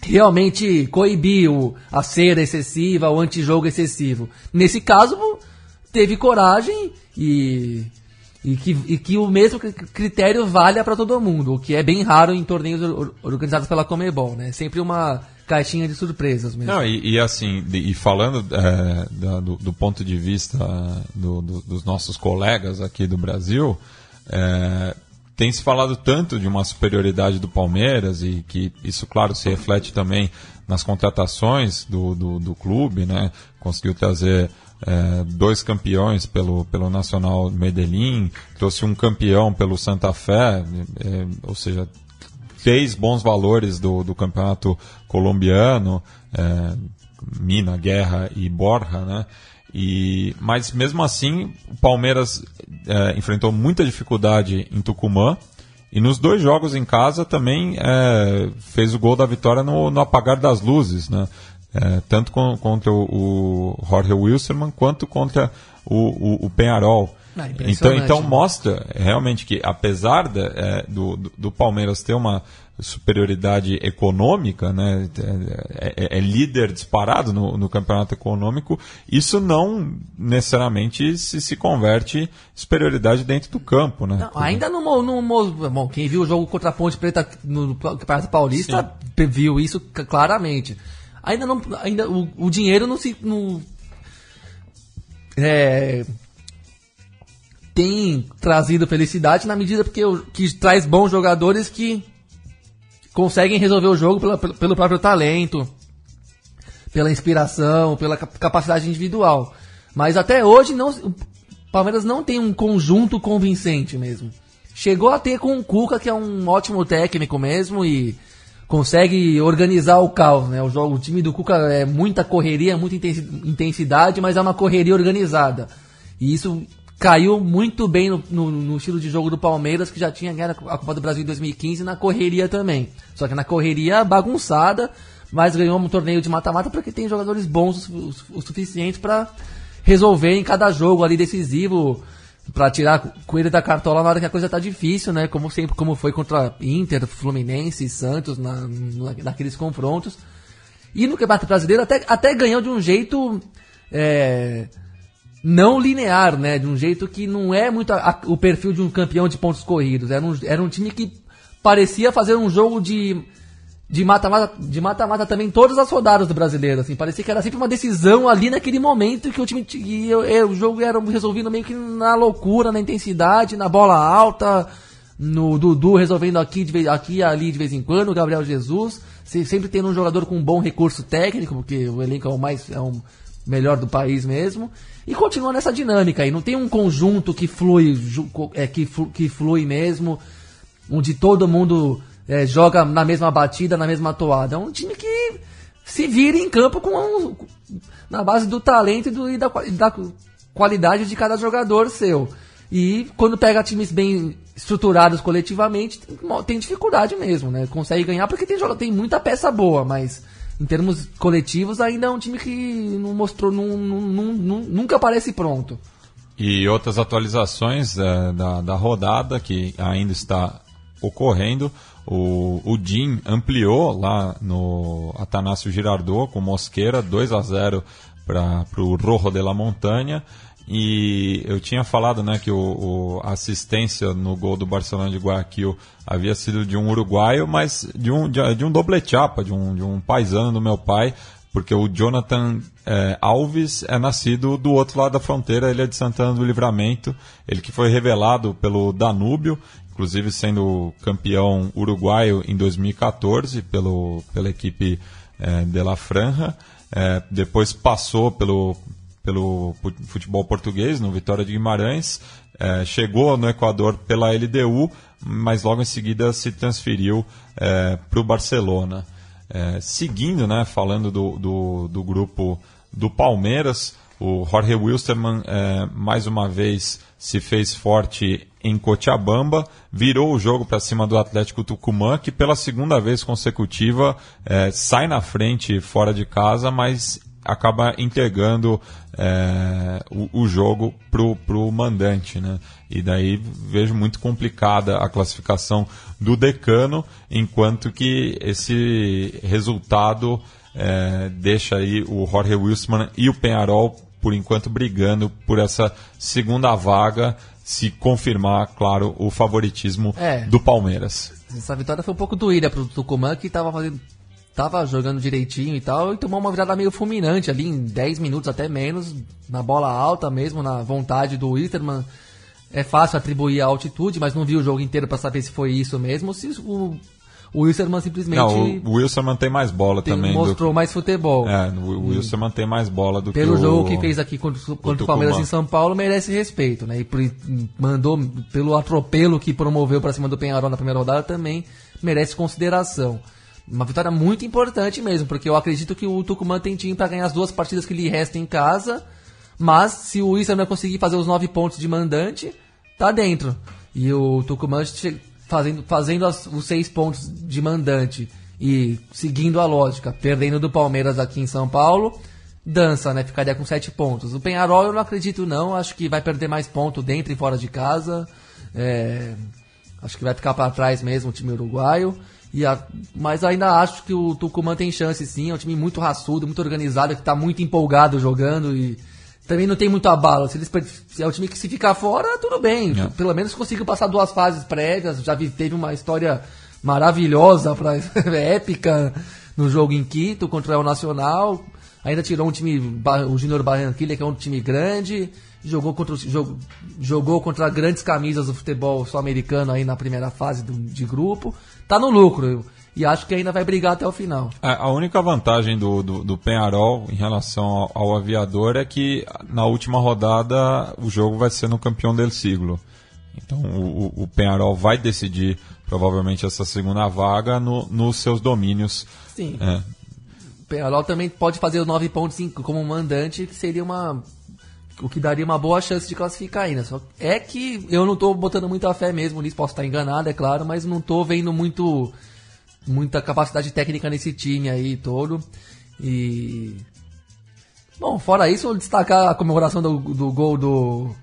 realmente coibir a cera excessiva, o antijogo excessivo. Nesse caso, teve coragem e, e, que, e que o mesmo critério valha para todo mundo, o que é bem raro em torneios organizados pela Comebol, né? Sempre uma caixinha de surpresas mesmo. Não, e, e assim, e falando é, do, do, ponto de vista do, do, dos nossos colegas aqui do Brasil, é, tem se falado tanto de uma superioridade do Palmeiras e que isso, claro, se reflete também nas contratações do, do, do clube, né? Conseguiu trazer é, dois campeões pelo, pelo Nacional Medellín, trouxe um campeão pelo Santa Fé, é, ou seja, fez bons valores do, do campeonato colombiano, é, Mina, Guerra e Borja, né? E, mas mesmo assim, o Palmeiras é, enfrentou muita dificuldade em Tucumã. E nos dois jogos em casa também é, fez o gol da vitória no, no apagar das luzes, né? É, tanto com, contra o, o Jorge Wilstermann quanto contra o, o, o Penharol. Ah, então, então né? mostra realmente que apesar é, do, do Palmeiras ter uma superioridade econômica, né, é, é, é líder disparado no, no, campeonato econômico, isso não necessariamente se, se converte superioridade dentro do campo. Né? Não, ainda no, no, no, Bom, quem viu o jogo contra a Ponte Preta no Campeonato Paulista Sim. viu isso claramente. Ainda não. Ainda, o, o dinheiro não se. Não, é, tem trazido felicidade na medida porque que traz bons jogadores que conseguem resolver o jogo pela, pelo próprio talento, pela inspiração, pela capacidade individual. Mas até hoje não, o Palmeiras não tem um conjunto convincente mesmo. Chegou a ter com o Cuca, que é um ótimo técnico mesmo e consegue organizar o caos, né? O jogo, o time do Cuca é muita correria, muita intensidade, mas é uma correria organizada. E isso caiu muito bem no, no, no, estilo de jogo do Palmeiras, que já tinha ganhado a Copa do Brasil em 2015 na correria também. Só que na correria bagunçada, mas ganhou um torneio de mata-mata porque tem jogadores bons o, o, o suficiente para resolver em cada jogo ali decisivo, para tirar coelho da cartola na hora que a coisa tá difícil, né? Como sempre, como foi contra Inter, Fluminense e Santos na, na, naqueles confrontos. E no Campeonato Brasileiro até, até ganhou de um jeito. É, não linear, né? De um jeito que não é muito a, a, o perfil de um campeão de pontos corridos. Era um, era um time que parecia fazer um jogo de de mata-mata de mata-mata também todas as rodadas do brasileiro, assim, parecia que era sempre uma decisão ali naquele momento que o time que o jogo era resolvido meio que na loucura, na intensidade, na bola alta, no Dudu resolvendo aqui de aqui ali de vez em quando, o Gabriel Jesus, sempre tendo um jogador com um bom recurso técnico, porque o elenco é o mais é o melhor do país mesmo. E continua nessa dinâmica aí. Não tem um conjunto que flui, é, que, que flui mesmo, onde todo mundo é, joga na mesma batida, na mesma toada. É um time que se vira em campo com um, na base do talento e, do, e da, da qualidade de cada jogador seu. E quando pega times bem estruturados coletivamente, tem, tem dificuldade mesmo, né? Consegue ganhar porque tem, tem muita peça boa, mas em termos coletivos, ainda é um time que não mostrou, não, não, não, nunca parece pronto. E outras atualizações é, da, da rodada que ainda está ocorrendo. O, o Jim ampliou lá no Atanásio Girardot com Mosqueira 2 a 0 para o Rojo de la Montanha. E eu tinha falado né, que a assistência no gol do Barcelona de Guayaquil havia sido de um uruguaio, mas de um, de, de um doble chapa, de um, de um paisano do meu pai, porque o Jonathan é, Alves é nascido do outro lado da fronteira, ele é de Santana do Livramento, ele que foi revelado pelo Danúbio, inclusive sendo campeão uruguaio em 2014 pelo, pela equipe é, de La Franja, é, depois passou pelo pelo futebol português, no Vitória de Guimarães, é, chegou no Equador pela LDU, mas logo em seguida se transferiu é, para o Barcelona. Seguindo, né, falando do, do, do, grupo do Palmeiras, o Jorge Wilstermann mais uma vez se fez forte em Cochabamba, virou o jogo para cima do Atlético Tucumã, que pela segunda vez consecutiva é, sai na frente fora de casa, mas acaba entregando é, o, o, jogo pro, pro mandante, né? E daí vejo muito complicada a classificação do decano, enquanto que esse resultado é, deixa aí o Jorge Wilson e o Penharol, por enquanto, brigando por essa segunda vaga, se confirmar, claro, o favoritismo é. do Palmeiras. Essa vitória foi um pouco doída para o Tucumã, que estava fazendo tava jogando direitinho e tal, e tomou uma virada meio fulminante ali, em 10 minutos até menos, na bola alta mesmo, na vontade do Wisterman. É fácil atribuir a altitude, mas não vi o jogo inteiro para saber se foi isso mesmo, se o, o Wilstermann simplesmente. Não, o Wilstermann tem mais bola tem, também. Mostrou do... mais futebol. É, o Wilstermann tem mais bola do Pelo que Pelo jogo que fez aqui contra, contra o Palmeiras em São Paulo, merece respeito, né? E por, mandou, pelo atropelo que promoveu para cima do Penharol na primeira rodada, também merece consideração. Uma vitória muito importante mesmo, porque eu acredito que o Tucumã tem time para ganhar as duas partidas que lhe restam em casa. Mas se o Wilson conseguir fazer os nove pontos de mandante, tá dentro. E o Tucumã fazendo, fazendo as, os seis pontos de mandante e seguindo a lógica, perdendo do Palmeiras aqui em São Paulo, dança, né? Ficaria com sete pontos. O Penharol eu não acredito não, acho que vai perder mais ponto dentro e fora de casa. É, acho que vai ficar para trás mesmo o time uruguaio. E a, mas ainda acho que o Tucumã tem chance sim, é um time muito raçudo, muito organizado, que está muito empolgado jogando e também não tem muita bala. Se, eles, se é o time que se ficar fora, tudo bem. É. Pelo menos conseguiu passar duas fases prévias, já vi, teve uma história maravilhosa, pra, épica, no jogo em Quito contra o Nacional. Ainda tirou um time, o Júnior Barranquilla, que é um time grande jogou contra, jogou, jogou contra grandes camisas do futebol sul-americano aí na primeira fase do, de grupo. Tá no lucro e acho que ainda vai brigar até o final. A única vantagem do, do, do Penharol em relação ao, ao, aviador é que na última rodada o jogo vai ser no campeão del siglo. Então o, o Penharol vai decidir provavelmente essa segunda vaga no, nos seus domínios. Sim. É. O Penharol também pode fazer os nove pontos como mandante, que seria uma o que daria uma boa chance de classificar ainda. Só é que eu não estou botando muita fé mesmo nisso, posso estar enganado, é claro, mas não estou vendo muito muita capacidade técnica nesse time aí todo. E bom, fora isso, vou destacar a comemoração do, do gol do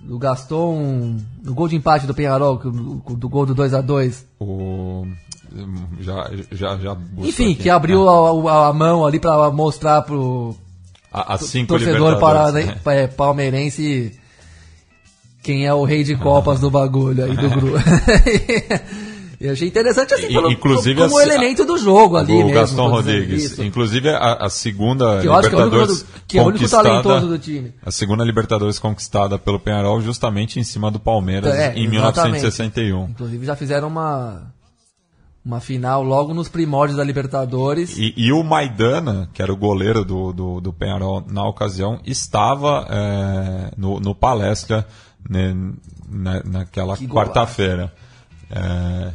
do Gaston, do gol de empate do Penharol, do, do gol do 2 a 2 O já já já Enfim, aqui. que abriu é. a, a, mão ali para mostrar pro a, a cinco torcedor para, né, é, palmeirense quem é o rei de copas do bagulho aí do grupo. Eu achei interessante assim, pelo, inclusive como a, elemento do jogo ali o mesmo. Gastão Rodrigues. Inclusive a, a segunda que Libertadores que é o único talentoso do time. A segunda Libertadores conquistada pelo Penharol justamente em cima do Palmeiras é, em exatamente. 1961. Inclusive já fizeram uma uma final logo nos primórdios da Libertadores. E, e o Maidana, que era o goleiro do, do, do Penharol na ocasião, estava é, no, no palestra né, na, naquela quarta-feira. É,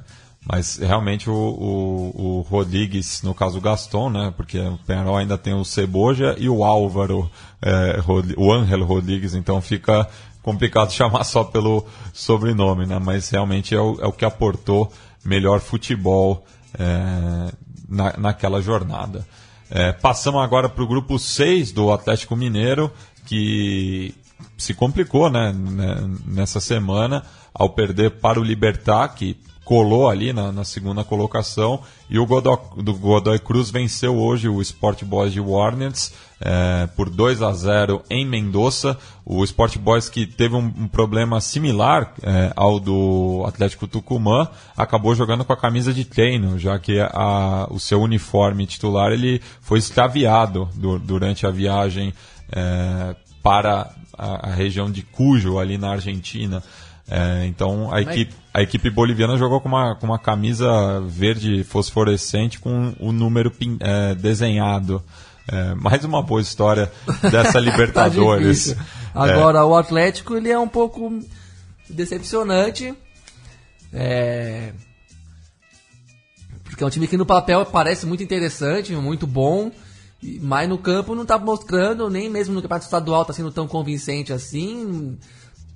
mas realmente o, o, o, Rodrigues, no caso o Gaston, né? Porque o Penharol ainda tem o Ceboja e o Álvaro, é, o Ángel Rodrigues, então fica complicado chamar só pelo sobrenome, né? Mas realmente é o, é o que aportou melhor futebol é, na, naquela jornada. É, passamos agora para o grupo 6 do Atlético Mineiro, que se complicou né, né, nessa semana ao perder para o Libertar, que colou ali na, na segunda colocação, e o Godoy, do Godoy Cruz venceu hoje o Sport Boys de Warners é, por 2 a 0 em Mendoza. O Sport Boys que teve um, um problema similar é, ao do Atlético Tucumã, acabou jogando com a camisa de treino, já que a, o seu uniforme titular ele foi extraviado do, durante a viagem é, para a, a região de Cujo, ali na Argentina. Então a equipe, a equipe boliviana jogou com uma, com uma camisa verde fosforescente com o número pin, é, desenhado. É, mais uma boa história dessa Libertadores. tá Agora, o Atlético ele é um pouco decepcionante. É... Porque é um time que no papel parece muito interessante, muito bom, mas no campo não está mostrando, nem mesmo no campeonato estadual está sendo tão convincente assim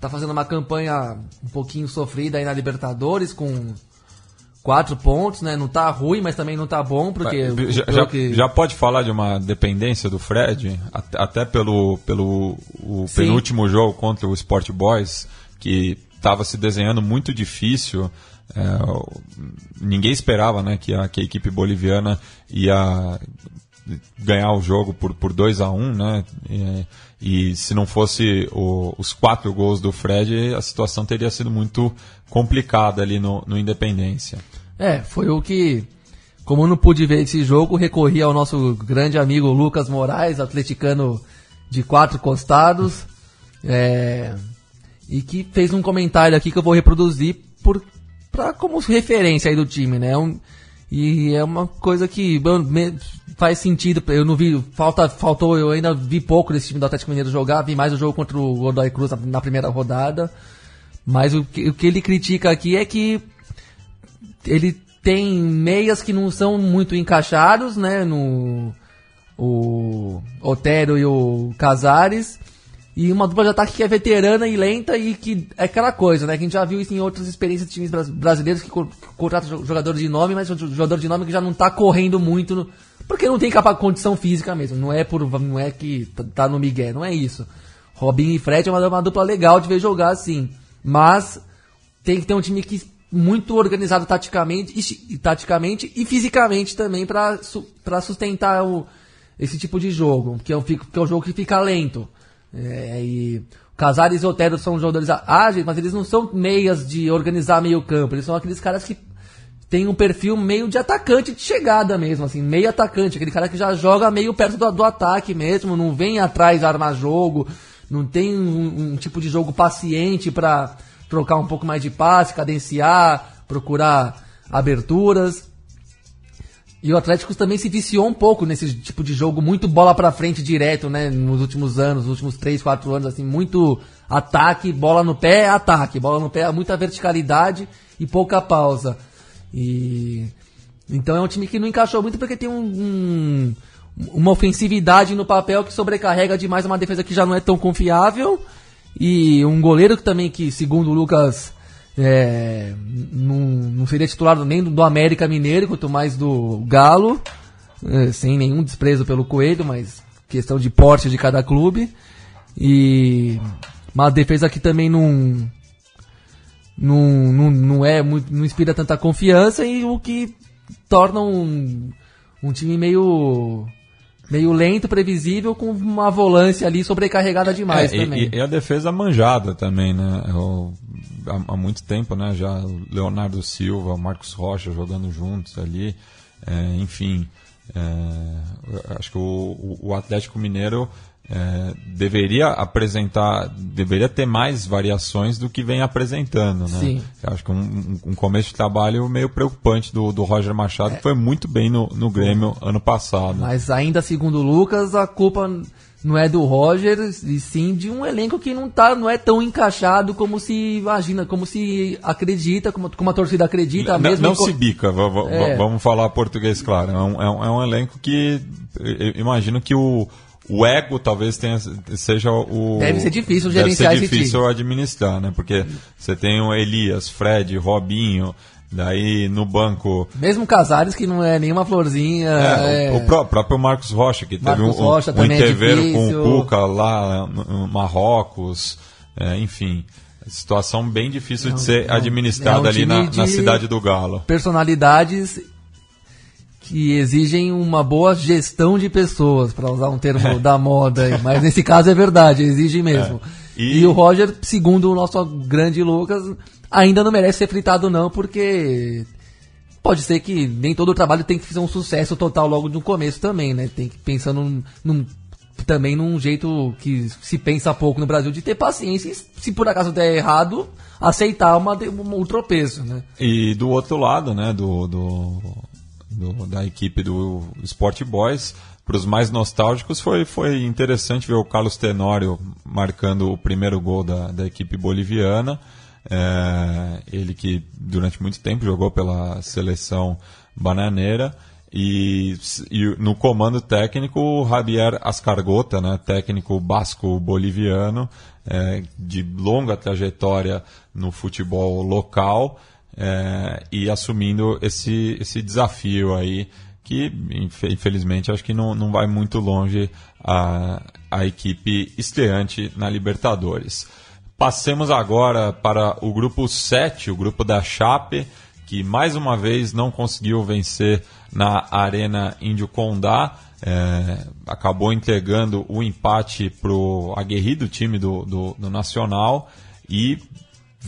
tá fazendo uma campanha um pouquinho sofrida aí na Libertadores com quatro pontos, né? Não tá ruim, mas também não tá bom, porque... já, já, que... já, pode falar de uma dependência do Fred, até pelo, pelo o penúltimo jogo contra o Sport Boys, que estava se desenhando muito difícil. É, ninguém esperava né, que, a, que a equipe boliviana ia ganhar o jogo por, por 2 a 1 um, né? E, e, se não fosse o, os quatro gols do Fred, a situação teria sido muito complicada ali no, no Independência. É, foi o que. Como eu não pude ver esse jogo, recorri ao nosso grande amigo Lucas Moraes, atleticano de quatro costados, é, e que fez um comentário aqui que eu vou reproduzir por, pra, como referência aí do time, né? Um, e é uma coisa que faz sentido. Eu não vi, falta, faltou, eu ainda vi pouco desse time do Atlético Mineiro jogar, vi mais o jogo contra o Godoy Cruz na, primeira rodada. Mas o que, o que ele critica aqui é que ele tem meias que não são muito encaixados, né? No o Otero e o Casares. E uma dupla de ataque que é veterana e lenta e que é aquela coisa, né? Que a gente já viu isso em outras experiências de times brasileiros que contratam jogadores de nome, mas jogador de nome que já não tá correndo muito, no, porque não tem capa condição física mesmo. Não é por não é que tá no Miguel, não é isso. Robinho e Fred é uma, uma dupla legal de ver jogar assim. Mas tem que ter um time que muito organizado taticamente e, taticamente e fisicamente também para su, sustentar o, esse tipo de jogo, que é, o, que é um jogo que fica lento. É, e Casares e Otero são jogadores ágeis, mas eles não são meias de organizar meio campo, eles são aqueles caras que têm um perfil meio de atacante de chegada mesmo, assim, meio atacante, aquele cara que já joga meio perto do, do ataque mesmo, não vem atrás armar jogo, não tem um, um tipo de jogo paciente para trocar um pouco mais de passe, cadenciar, procurar aberturas. E o Atlético também se viciou um pouco nesse tipo de jogo, muito bola para frente direto, né? Nos últimos anos, nos últimos 3, 4 anos, assim, muito ataque, bola no pé, ataque, bola no pé, muita verticalidade e pouca pausa. E então é um time que não encaixou muito porque tem um, um uma ofensividade no papel que sobrecarrega demais uma defesa que já não é tão confiável e um goleiro que também que segundo o Lucas é, não, não, seria titular nem do, América Mineiro quanto mais do Galo é, sem nenhum desprezo pelo Coelho mas questão de porte de cada clube. E uma defesa que também não não, não, não é muito não inspira tanta confiança e o que torna um, um time meio meio lento, previsível, com uma volância ali sobrecarregada demais é, também. E, e, a defesa manjada também, né? Eu, há, há, muito tempo, né? Já o Leonardo Silva, o Marcos Rocha jogando juntos ali, é, enfim. É, acho que o, o Atlético Mineiro é, deveria apresentar, deveria ter mais variações do que vem apresentando, né? Sim. Eu acho que um, um, começo de trabalho meio preocupante do, do Roger Machado, é. que foi muito bem no, no Grêmio ano passado. Mas ainda segundo o Lucas, a culpa não é do Roger, e sim de um elenco que não tá, não é tão encaixado como se imagina, como se acredita, como, como a torcida acredita não, mesmo. Não se bica, é. vamos falar português claro. É um, é um, é um elenco que imagino que o o ego talvez tenha, seja o. Deve ser difícil gerenciar Deve ser difícil administrar, né? Porque você tem o Elias, Fred, Robinho, daí no banco. Mesmo Casares, que não é nenhuma florzinha. É, é... O, o, próprio Marcos Rocha, que Marcos teve um, Rocha um, interveiro é com o Cuca lá no Marrocos, é, enfim. Situação bem difícil não, de ser não, administrada é um ali na, na cidade do Galo. Personalidades que exigem uma boa gestão de pessoas, para usar um termo é. da moda, mas nesse caso é verdade, exige mesmo. É. E... e... o Roger, segundo o nosso grande Lucas, ainda não merece ser fritado não, porque pode ser que nem todo o trabalho tem que fazer um sucesso total logo no começo também, né? Tem que pensar num, num também num jeito que se pensa pouco no Brasil de ter paciência e se por acaso der errado, aceitar uma, um tropeço, né? E do outro lado, né, do, do do, da equipe do Sport Boys. Para os mais nostálgicos, foi, foi interessante ver o Carlos Tenório marcando o primeiro gol da, da equipe boliviana. É, ele que durante muito tempo jogou pela seleção bananeira. E, e, no comando técnico o Javier Ascargota, né, técnico basco boliviano, é, de longa trajetória no futebol local é, e assumindo esse, esse desafio aí que infelizmente acho que não, não vai muito longe a, a equipe estreante na Libertadores. Passemos agora para o grupo 7, o grupo da Chape, que mais uma vez não conseguiu vencer na Arena Índio Condá. É, acabou entregando o empate para o aguerrido time do, do, do, Nacional e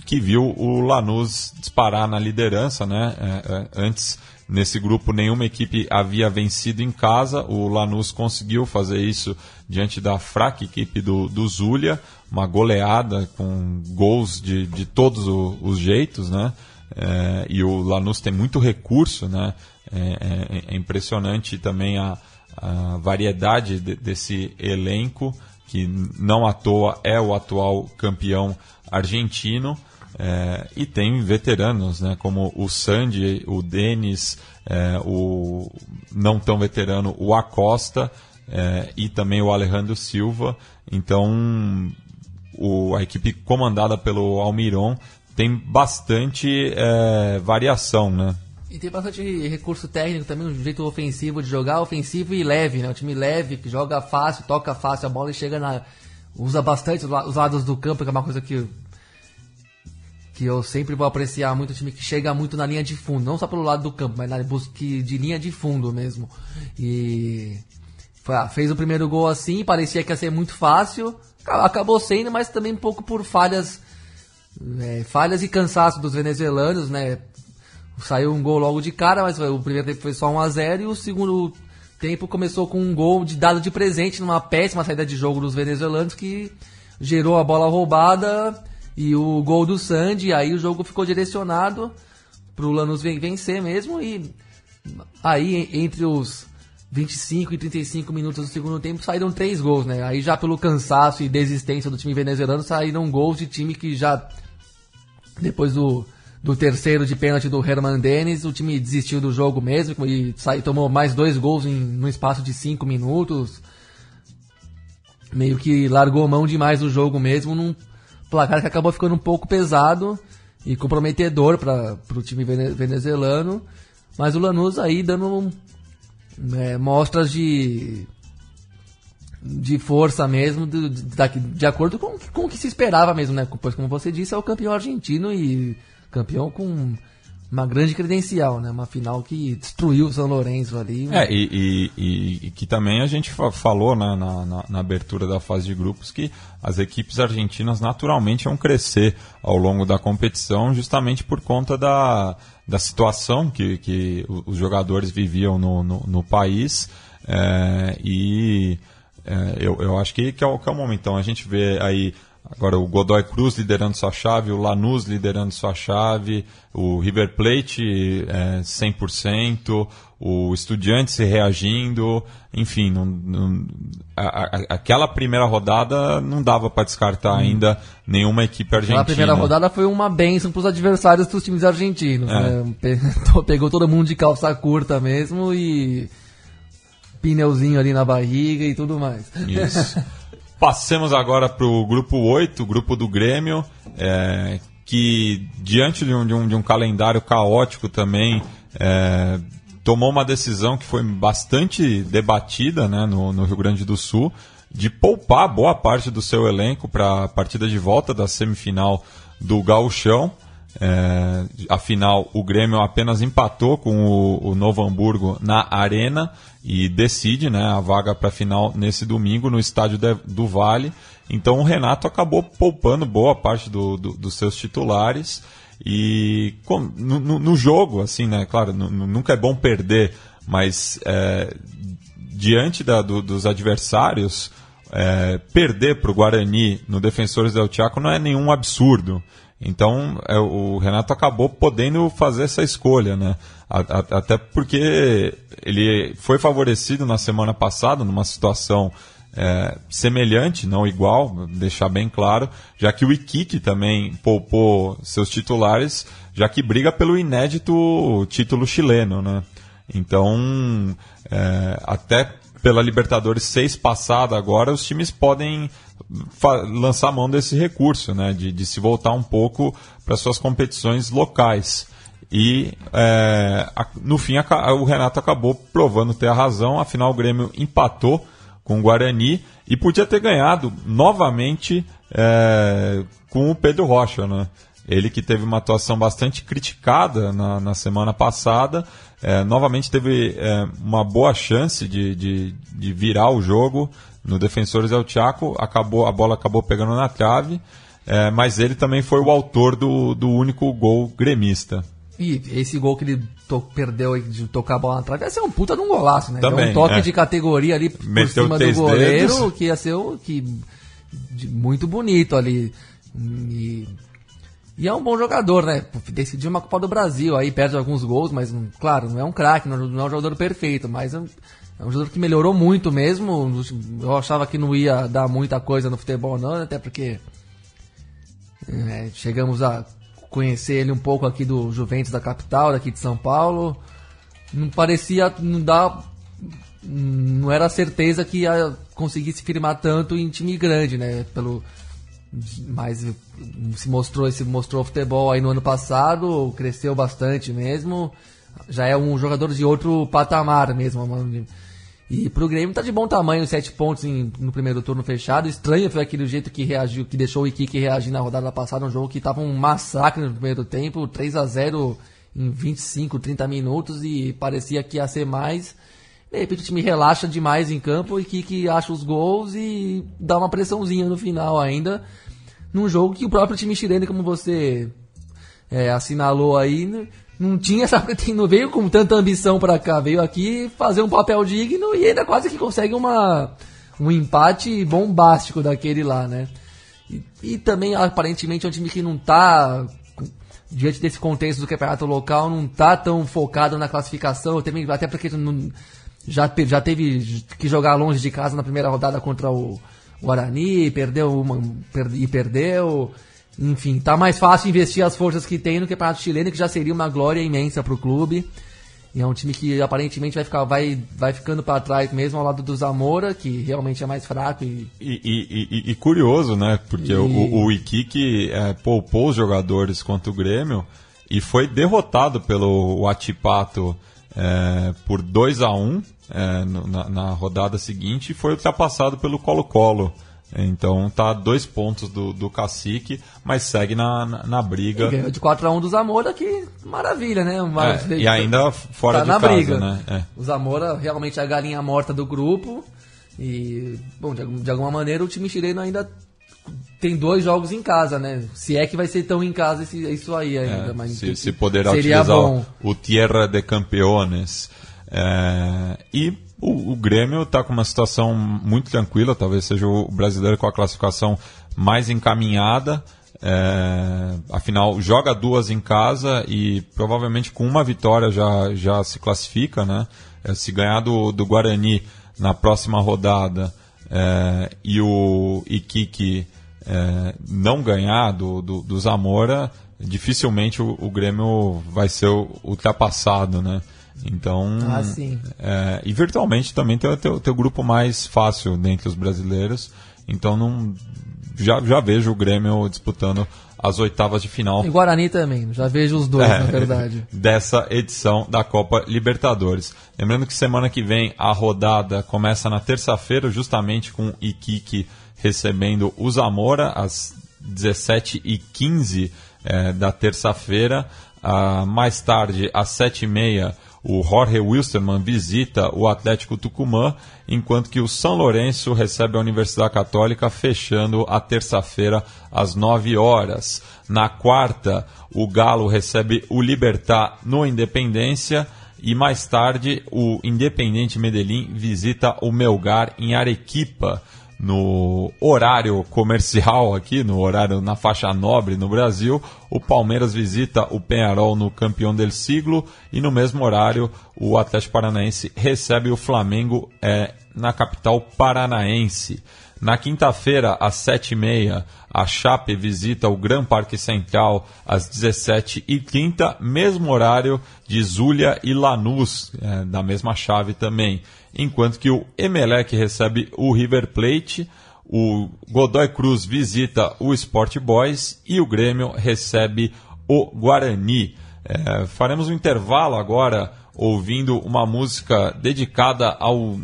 que viu o Lanús disparar na liderança. Né? É, é, antes, nesse grupo, nenhuma equipe havia vencido em casa. O Lanús conseguiu fazer isso diante da fraca equipe do, do Zulia, uma goleada com gols de, de todos os jeitos. Né? É, e o Lanús tem muito recurso, né? É, é, é impressionante também a, a variedade de, desse elenco, que não à toa é o atual campeão argentino. É, e tem veteranos, né, como o Sandy, o Denis, é, o não tão veterano, o Acosta é, e também o Alejandro Silva. Então, o, a equipe comandada pelo Almiron tem bastante variação, né? E tem bastante recurso técnico também, um jeito ofensivo de jogar, ofensivo e leve, né? Um time leve, que joga fácil, toca fácil a bola e chega na. usa bastante os lados do campo, que é uma coisa que. que eu sempre vou apreciar muito, um time que chega muito na linha de fundo, não só pelo lado do campo, mas na busca de linha de fundo mesmo. E. Ah, fez o primeiro gol assim, parecia que ia ser muito fácil, acabou sendo, mas também um pouco por falhas. É, falhas e cansaço dos venezuelanos, né? Saiu um gol logo de cara, mas o primeiro tempo foi só 1 a 0 e o segundo tempo começou com um gol de dado de presente numa péssima saída de jogo dos venezuelanos que gerou a bola roubada e o gol do Sandy, aí o jogo ficou direcionado para o Lanús vencer mesmo e aí entre os 25 e 35 minutos do segundo tempo saíram três gols, né? Aí já pelo cansaço e desistência do time venezuelano saíram gols de time que já depois do do terceiro de pênalti do Herman Dennis, o time desistiu do jogo mesmo e sai, tomou mais dois gols em, no espaço de cinco minutos. Meio que largou mão demais do jogo mesmo, num placar que acabou ficando um pouco pesado e comprometedor para o time venezuelano. Mas o Lanús aí dando é, mostras de de força mesmo, de, de, de, acordo com, com o que se esperava mesmo, né? Pois, como você disse, é o campeão argentino e campeão com uma grande credencial, né? Uma final que destruiu o São Lourenço ali. É, e, e, e, que também a gente falou né, na, na, na, abertura da fase de grupos que as equipes argentinas naturalmente vão crescer ao longo da competição justamente por conta da, da situação que, que os jogadores viviam no, no, no país é, e é, eu, eu acho que, que, é o, que é o momento. Então a gente vê aí Agora o Godoy Cruz liderando sua chave, o Lanús liderando sua chave, o River Plate é, 100%, o Estudiantes reagindo, enfim, não, não, a, a, aquela primeira rodada não dava para descartar hum. ainda nenhuma equipe argentina. A primeira rodada foi uma benção para os adversários dos times argentinos. É. Né? Pegou todo mundo de calça curta mesmo e pneuzinho ali na barriga e tudo mais. Isso. Passemos agora para o grupo 8, o grupo do Grêmio, é, que diante de um, de um, de um calendário caótico também, é, tomou uma decisão que foi bastante debatida né, no, no Rio Grande do Sul, de poupar boa parte do seu elenco para a partida de volta da semifinal do Gauchão. É, afinal, o Grêmio apenas empatou com o, o Novo Hamburgo na Arena e decide né, a vaga para a final nesse domingo no estádio de, do Vale. Então o Renato acabou poupando boa parte do, do, dos seus titulares e com, no, no, jogo, assim, né? Claro, nunca é bom perder, mas é, diante da, do, dos adversários, é, perder para o Guarani no Defensores del Chaco não é nenhum absurdo. Então é, o Renato acabou podendo fazer essa escolha, né? A, a, até porque ele foi favorecido na semana passada numa situação é, semelhante, não igual, deixar bem claro, já que o Iquique também poupou seus titulares, já que briga pelo inédito título chileno, né? Então, é, até pela Libertadores 6 passada agora, os times podem lançar mão desse recurso, né, de, de se voltar um pouco para suas competições locais. E é, no fim o Renato acabou provando ter a razão, afinal o Grêmio empatou com o Guarani e podia ter ganhado novamente é, com o Pedro Rocha, né? Ele que teve uma atuação bastante criticada na, na semana passada, é, novamente teve é, uma boa chance de, de, de, virar o jogo no Defensores El Chaco, acabou, a bola acabou pegando na trave, é, mas ele também foi o autor do, do único gol gremista. E esse gol que ele perdeu de tocar a bola na trave ia ser um puta de um golaço, né? Também, um toque é. de categoria ali por Meteu cima do goleiro, dedos. que ia ser o, que, de, muito bonito ali. E, e, é um bom jogador, né? Decidiu uma Copa do Brasil, aí perde alguns gols, mas claro, não é um craque, não, não, é um jogador perfeito, mas é um, jogador que melhorou muito mesmo. Eu achava que não ia dar muita coisa no futebol, não, até porque é, chegamos a conhecer ele um pouco aqui do Juventus da capital, daqui de São Paulo. Não parecia, não dá, não era certeza que ia conseguir se firmar tanto em time grande, né? Pelo, mas se mostrou, se mostrou futebol aí no ano passado, cresceu bastante mesmo. Já é um jogador de outro patamar mesmo. E pro Grêmio tá de bom tamanho, sete pontos em, no primeiro turno fechado. Estranho foi aquele jeito que reagiu, que deixou o Iquique reagir na rodada passada, um jogo que tava um massacre no primeiro tempo, 3 a 0 em 25, 30 minutos e parecia que ia ser mais. De repente o time relaxa demais em campo e que acha os gols e dá uma pressãozinha no final ainda. Num jogo que o próprio time chileno, como você é, assinalou aí, né, não tinha essa não veio com tanta ambição para cá, veio aqui fazer um papel digno e ainda quase que consegue uma um empate bombástico daquele lá, né? E, e também aparentemente é um time que não tá diante desse contexto do campeonato local, não tá tão focado na classificação, também até porque não, já, já teve que jogar longe de casa na primeira rodada contra o Guarani, perdeu uma, per, e perdeu enfim, tá mais fácil investir as forças que tem no Campeonato Chileno, que já seria uma glória imensa pro clube. E é um time que aparentemente vai, ficar, vai, vai ficando para trás mesmo ao lado do Zamora, que realmente é mais fraco. E, e, e, e, e curioso, né? Porque o, o Iquique é, poupou os jogadores contra o Grêmio e foi derrotado pelo Atipato é, por 2 a 1 um, é, na, na rodada seguinte e foi ultrapassado pelo Colo-Colo. Então tá dois pontos do, do cacique, mas segue na, na, na briga. E ganhou de 4x1 do Zamora, que maravilha, né? É, e ainda fora tá de na casa, briga. né? É. O Zamora realmente é a galinha morta do grupo. E, bom, de, de alguma maneira o time chileno ainda tem dois jogos em casa, né? Se é que vai ser tão em casa esse, isso aí ainda. É, mas se, se poderá utilizar bom. o, o Tierra de Campeones. É, e o, o Grêmio está com uma situação muito tranquila, talvez seja o brasileiro com a classificação mais encaminhada. É, afinal, joga duas em casa e provavelmente com uma vitória já, já se classifica. Né? É, se ganhar do, do Guarani na próxima rodada é, e o Iquique é, não ganhar do, do, do Zamora, dificilmente o, o, Grêmio vai ser ultrapassado. Né? Então, ah, é, e virtualmente também tem o teu, teu grupo mais fácil dentre os brasileiros. Então não já, já vejo o Grêmio disputando as oitavas de final. E Guarani também, já vejo os dois, é, na verdade. Dessa edição da Copa Libertadores. Lembrando que semana que vem a rodada começa na terça-feira, justamente com Iquique recebendo o Zamora às 17h15 é, da terça-feira. Ah, mais tarde, às 7h30, o Jorge Wilstermann visita o Atlético Tucumã, enquanto que o São Lourenço recebe a Universidade Católica, fechando a terça-feira às 9 horas. Na quarta, o Galo recebe o Libertar no Independência. E mais tarde, o Independente Medellín visita o Melgar em Arequipa no horário comercial aqui, no horário na faixa nobre no Brasil, o Palmeiras visita o Penharol no campeão del siglo e no mesmo horário o Atlético Paranaense recebe o Flamengo é, na capital paranaense. Na quinta-feira, às 7h30, a Chape visita o Gran Parque Central às 17h30, mesmo horário de Zulia e Lanús, é, da mesma chave também. Enquanto que o Emelec recebe o River Plate, o Godoy Cruz visita o Sport Boys e o Grêmio recebe o Guarani. É, faremos um intervalo agora ouvindo uma música dedicada ao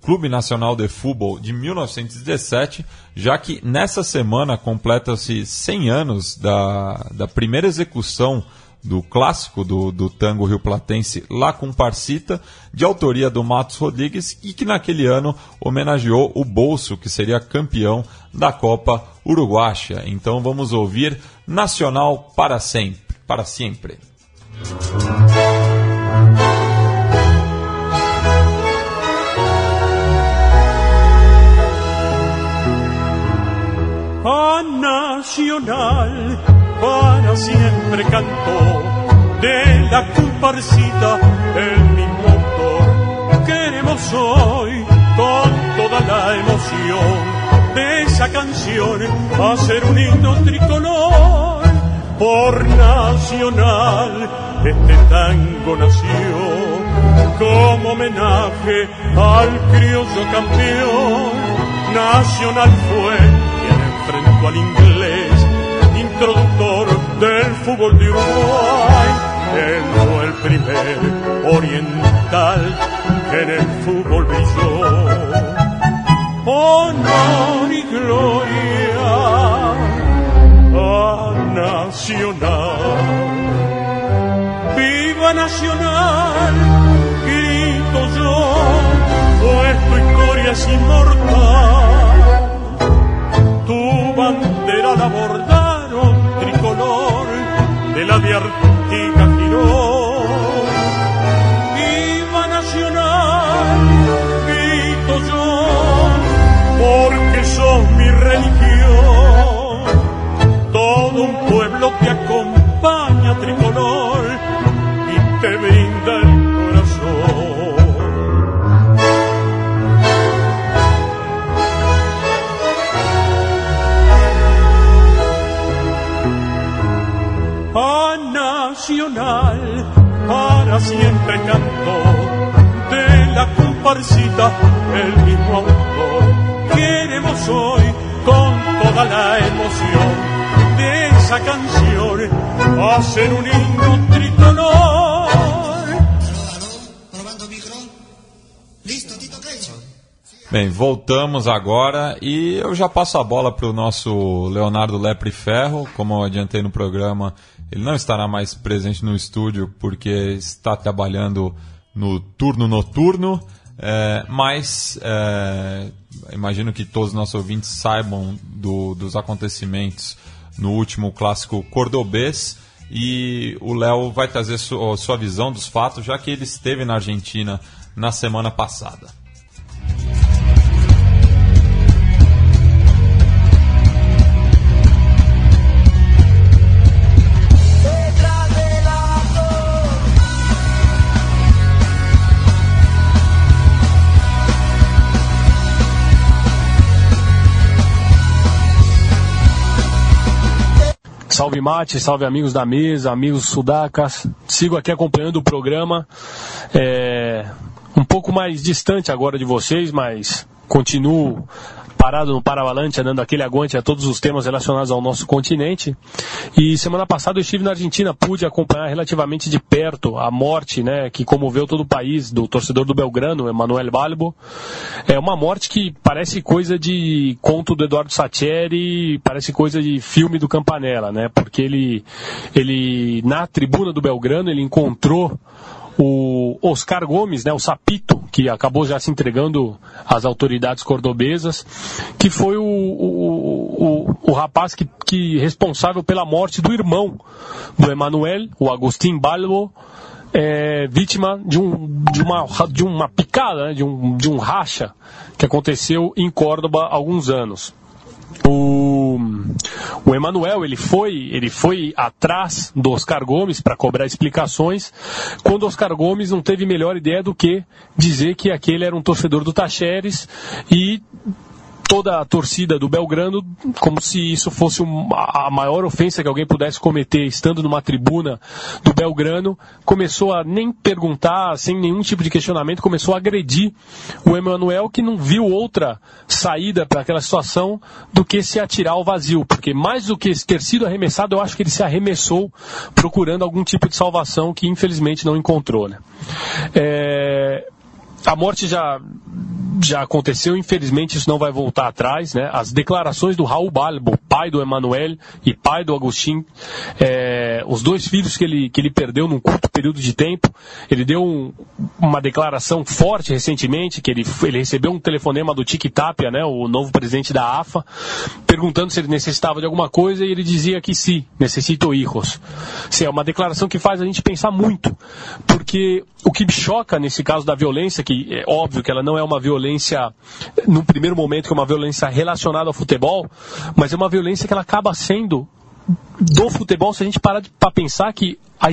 Clube Nacional de Futebol de 1917, já que nessa semana completa-se 100 anos da, da primeira execução do clássico do, do tango rio platense La Comparcita, de autoria do Matos Rodrigues, e que naquele ano homenageou o Bolso, que seria campeão da Copa Uruguacha. Então vamos ouvir Nacional para sempre. Para sempre. a Nacional para siempre cantó de la comparsita el mismo autor. Queremos hoy con toda la emoción de esa canción hacer un himno tricolor por Nacional. Este tango nació como homenaje al criollo campeón. Nacional fue frente al inglés, introductor del fútbol de Uruguay. Él el primer oriental en el fútbol brilló. Honor y gloria a Nacional. ¡Viva Nacional! Grito yo, pues tu historia es inmortal tu bandera la bordaron tricolor Artiga giró. Viva Nacional, grito yo, porque sos mi religión. Todo un pueblo te acompaña tricolor y te brinda siempre cantó de la comparsita el mismo autor. Queremos hoy con toda la emoción de esa canción hacer un himno tricolor. Bem, voltamos agora e eu já passo a bola para o nosso Leonardo Lepre Ferro, como eu adiantei no programa, ele não estará mais presente no estúdio porque está trabalhando no turno noturno, é, mas é, imagino que todos os nossos ouvintes saibam do, dos acontecimentos no último clássico cordobês e o Léo vai trazer sua, sua visão dos fatos, já que ele esteve na Argentina na semana passada. Salve Mate, salve amigos da mesa, amigos sudacas. Sigo aqui acompanhando o programa. É, um pouco mais distante agora de vocês, mas continuo parado no Paravalante, dando aquele aguante a todos os temas relacionados ao nosso continente. E semana passada eu estive na Argentina, pude acompanhar relativamente de perto a morte, né, que comoveu todo o país do torcedor do Belgrano, Emanuel Balbo. É uma morte que parece coisa de conto do Eduardo Sacheri, parece coisa de filme do Campanella, né? Porque ele ele na tribuna do Belgrano ele encontrou o Oscar Gomes, né, o Sapito, que acabou já se entregando às autoridades cordobesas, que foi o, o, o, o rapaz que, que responsável pela morte do irmão do Emanuel, o Agustin Balbo, é, vítima de, um, de, uma, de uma picada, né, de, um, de um racha que aconteceu em Córdoba há alguns anos. O, o Emanuel ele foi, ele foi atrás do Oscar Gomes para cobrar explicações, quando Oscar Gomes não teve melhor ideia do que dizer que aquele era um torcedor do Tacheres e toda a torcida do Belgrano, como se isso fosse uma, a maior ofensa que alguém pudesse cometer estando numa tribuna do Belgrano, começou a nem perguntar, sem nenhum tipo de questionamento, começou a agredir o Emanuel, que não viu outra saída para aquela situação do que se atirar ao vazio, porque mais do que ter sido arremessado, eu acho que ele se arremessou procurando algum tipo de salvação que infelizmente não encontrou. Né? É, a morte já já aconteceu, infelizmente isso não vai voltar atrás, né? As declarações do Raul Balbo, pai do Emanuel e pai do Agostinho, é, os dois filhos que ele, que ele perdeu num curto período de tempo, ele deu um, uma declaração forte recentemente, que ele, ele recebeu um telefonema do Tic Tapia, né, o novo presidente da AFA, perguntando se ele necessitava de alguma coisa e ele dizia que sim, necessito hijos. Sim, é uma declaração que faz a gente pensar muito, porque o que choca nesse caso da violência, que é óbvio que ela não é uma violência, no primeiro momento, que é uma violência relacionada ao futebol, mas é uma violência que ela acaba sendo do futebol se a gente parar para pensar que a,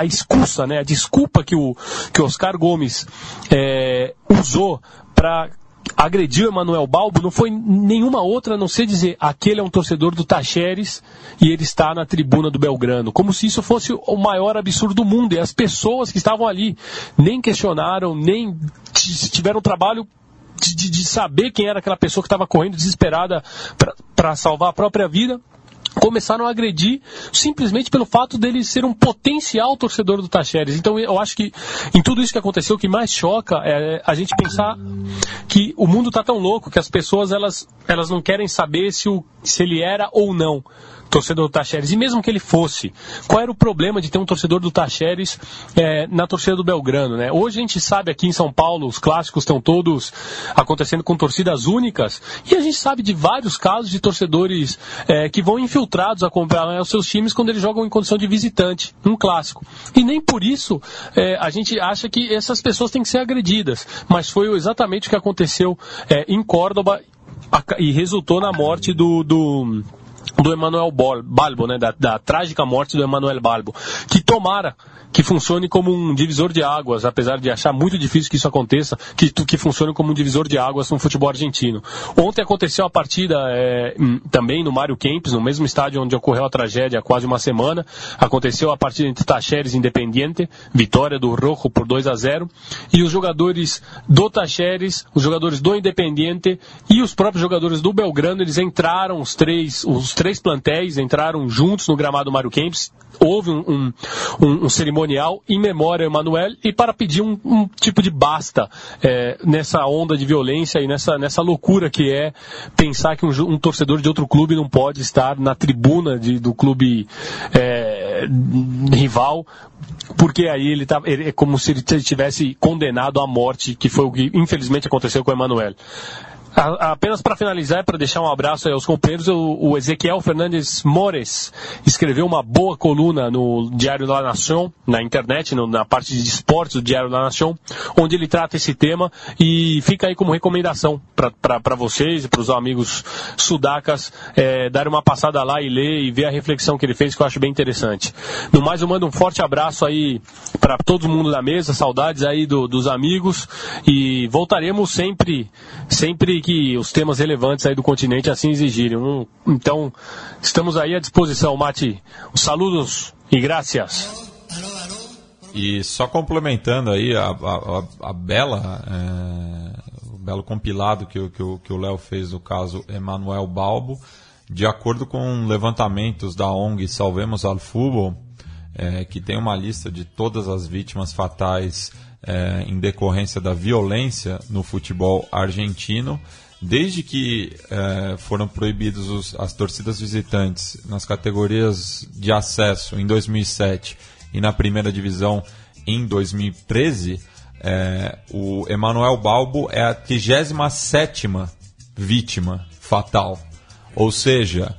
a, excusa, né, a desculpa que o que Oscar Gomes é, usou para agrediu Emanuel Balbo não foi nenhuma outra a não ser dizer aquele é um torcedor do Tacheres e ele está na tribuna do Belgrano, como se isso fosse o maior absurdo do mundo. E as pessoas que estavam ali nem questionaram, nem tiveram trabalho de, de, de saber quem era aquela pessoa que estava correndo desesperada para salvar a própria vida começaram a agredir simplesmente pelo fato dele ser um potencial torcedor do Tacheres. Então eu acho que em tudo isso que aconteceu, o que mais choca é a gente pensar que o mundo está tão louco que as pessoas elas, elas não querem saber se, o, se ele era ou não torcedor do Tacheres, e mesmo que ele fosse, qual era o problema de ter um torcedor do Tacheres é, na torcida do Belgrano? Né? Hoje a gente sabe aqui em São Paulo, os clássicos estão todos acontecendo com torcidas únicas, e a gente sabe de vários casos de torcedores é, que vão infiltrados a acompanhar os seus times quando eles jogam em condição de visitante, um clássico. E nem por isso é, a gente acha que essas pessoas têm que ser agredidas, mas foi exatamente o que aconteceu é, em Córdoba e resultou na morte do, do do Emanuel Balbo, né, da, da, trágica morte do Emanuel Balbo, que tomara que funcione como um divisor de águas, apesar de achar muito difícil que isso aconteça, que, que funcione como um divisor de águas no futebol argentino. Ontem aconteceu a partida é, também no Mário Kempes, no mesmo estádio onde ocorreu a tragédia há quase uma semana, aconteceu a partida entre Tacheres e Independiente, vitória do Rojo por 2 a 0 e os jogadores do Tacheres, os jogadores do Independiente e os próprios jogadores do Belgrano, eles entraram, os três, os três plantéis entraram juntos no gramado Mário Kempes, houve um, um, um, um cerimonial em memória a Emanuel e para pedir um, um tipo de basta é, nessa onda de violência e nessa, nessa loucura que é pensar que um, torcedor de outro clube não pode estar na tribuna de, do clube é, rival porque aí ele, tá, ele é como se ele tivesse condenado à morte, que foi o que infelizmente aconteceu com o Emanuel. Apenas para finalizar, para deixar um abraço aos companheiros, o, Ezequiel Fernandes Mores escreveu uma boa coluna no Diário da Nação, na internet, na parte de esportes do Diário da Nação, onde ele trata esse tema e fica aí como recomendação para vocês e para os amigos sudacas é, dar uma passada lá e ler e ver a reflexão que ele fez, que eu acho bem interessante. No mais, eu mando um forte abraço aí para todo mundo da mesa, saudades aí do, dos amigos e voltaremos sempre, sempre que os temas relevantes aí do continente assim exigirem. Então, estamos aí à disposição, Mati. Os saludos e graças. E só complementando aí a, a, a bela, é, o belo compilado que, que, o Léo fez do caso Emanuel Balbo, de acordo com levantamentos da ONG Salvemos al Fútbol, é, que tem uma lista de todas as vítimas fatais é, em decorrência da violência no futebol argentino. Desde que é, foram proibidos os, as torcidas visitantes nas categorias de acesso em 2007 e na primeira divisão em 2013, é, o Emanuel Balbo é a 37 vítima fatal. Ou seja,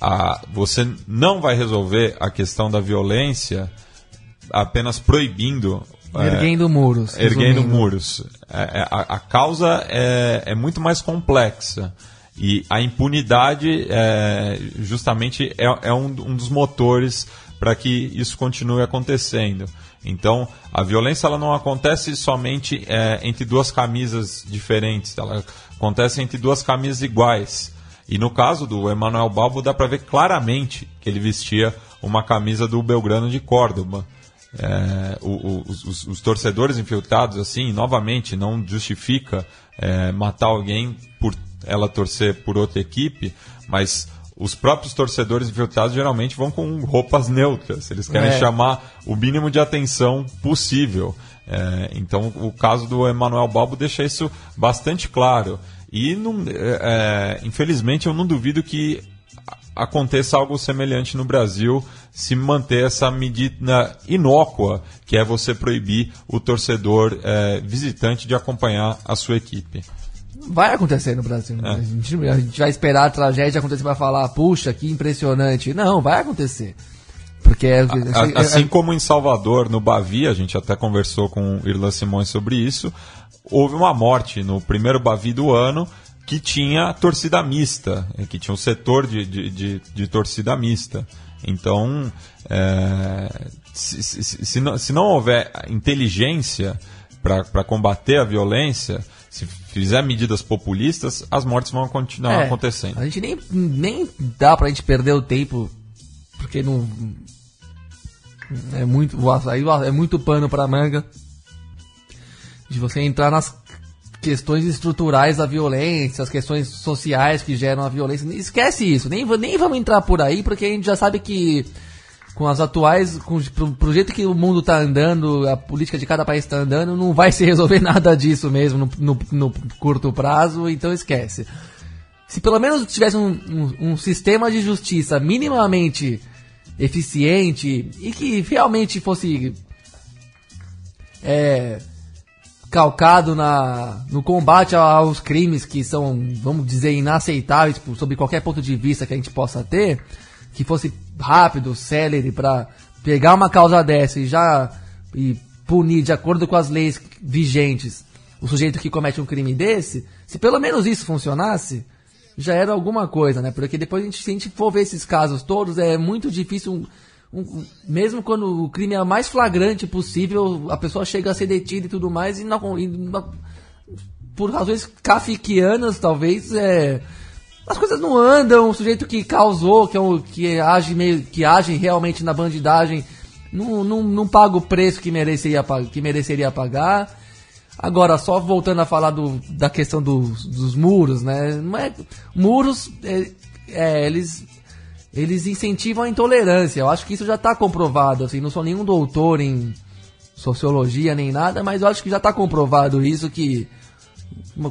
a, você não vai resolver a questão da violência apenas proibindo erguendo muros. Erguendo resumindo. muros. É, é, a, a, causa é, é, muito mais complexa. E a impunidade, é, justamente, é, é um, um, dos motores para que isso continue acontecendo. Então, a violência ela não acontece somente é, entre duas camisas diferentes, ela acontece entre duas camisas iguais. E no caso do Emanuel Balbo, dá para ver claramente que ele vestia uma camisa do Belgrano de Córdoba. É, o, o, os, os, torcedores infiltrados, assim, novamente, não justifica é, matar alguém por ela torcer por outra equipe, mas os próprios torcedores infiltrados geralmente vão com roupas neutras. Eles querem é. chamar o mínimo de atenção possível. É, então, o caso do Emanuel Balbo deixa isso bastante claro. E, não, é, é infelizmente, eu não duvido que aconteça algo semelhante no Brasil se manter essa medida inócua, que é você proibir o torcedor é, visitante de acompanhar a sua equipe. Vai acontecer no Brasil. É. A, gente, a, gente, vai esperar a tragédia acontecer para falar, puxa, que impressionante. Não, vai acontecer. Porque é, a, assim como em Salvador, no Bavi, a gente até conversou com o Irlan Simões sobre isso, houve uma morte no primeiro Bavi do ano que tinha torcida mista, que tinha um setor de, de, de, de torcida mista. Então, é, se, se, se, não, se não houver inteligência para combater a violência, se fizer medidas populistas, as mortes vão continuar é, acontecendo. A gente nem, nem dá pra gente perder o tempo, porque não. É muito, aí é muito pano pra manga de você entrar nas questões estruturais da violência, as questões sociais que geram a violência. Esquece isso, nem, nem vamos entrar por aí, porque a gente já sabe que com as atuais, com, pro, pro jeito que o mundo está andando, a política de cada país está andando, não vai se resolver nada disso mesmo no, no, no, curto prazo, então esquece. Se pelo menos tivesse um, um, um sistema de justiça minimamente eficiente e que realmente fosse é, calcado na, no combate aos crimes que são, vamos dizer, inaceitáveis sob qualquer ponto de vista que a gente possa ter, que fosse rápido, célere, para pegar uma causa dessa e já e punir de acordo com as leis vigentes o sujeito que comete um crime desse, se pelo menos isso funcionasse, já era alguma coisa, né? Porque depois a gente, se a gente for ver esses casos todos, é muito difícil um, mesmo quando o crime é o mais flagrante possível, a pessoa chega a ser detida e tudo mais, e, não, e não, por razões kafkianas, talvez, é, as coisas não andam, o sujeito que causou, que, é o, que, age, meio, que age realmente na bandidagem, não, não, não paga o preço que mereceria, que mereceria pagar. Agora, só voltando a falar do, da questão dos, dos muros, né? Não é, muros, é, é, eles eles incentivam a intolerância. Eu acho que isso já está comprovado. Assim, não sou nenhum doutor em sociologia nem nada, mas eu acho que já está comprovado isso que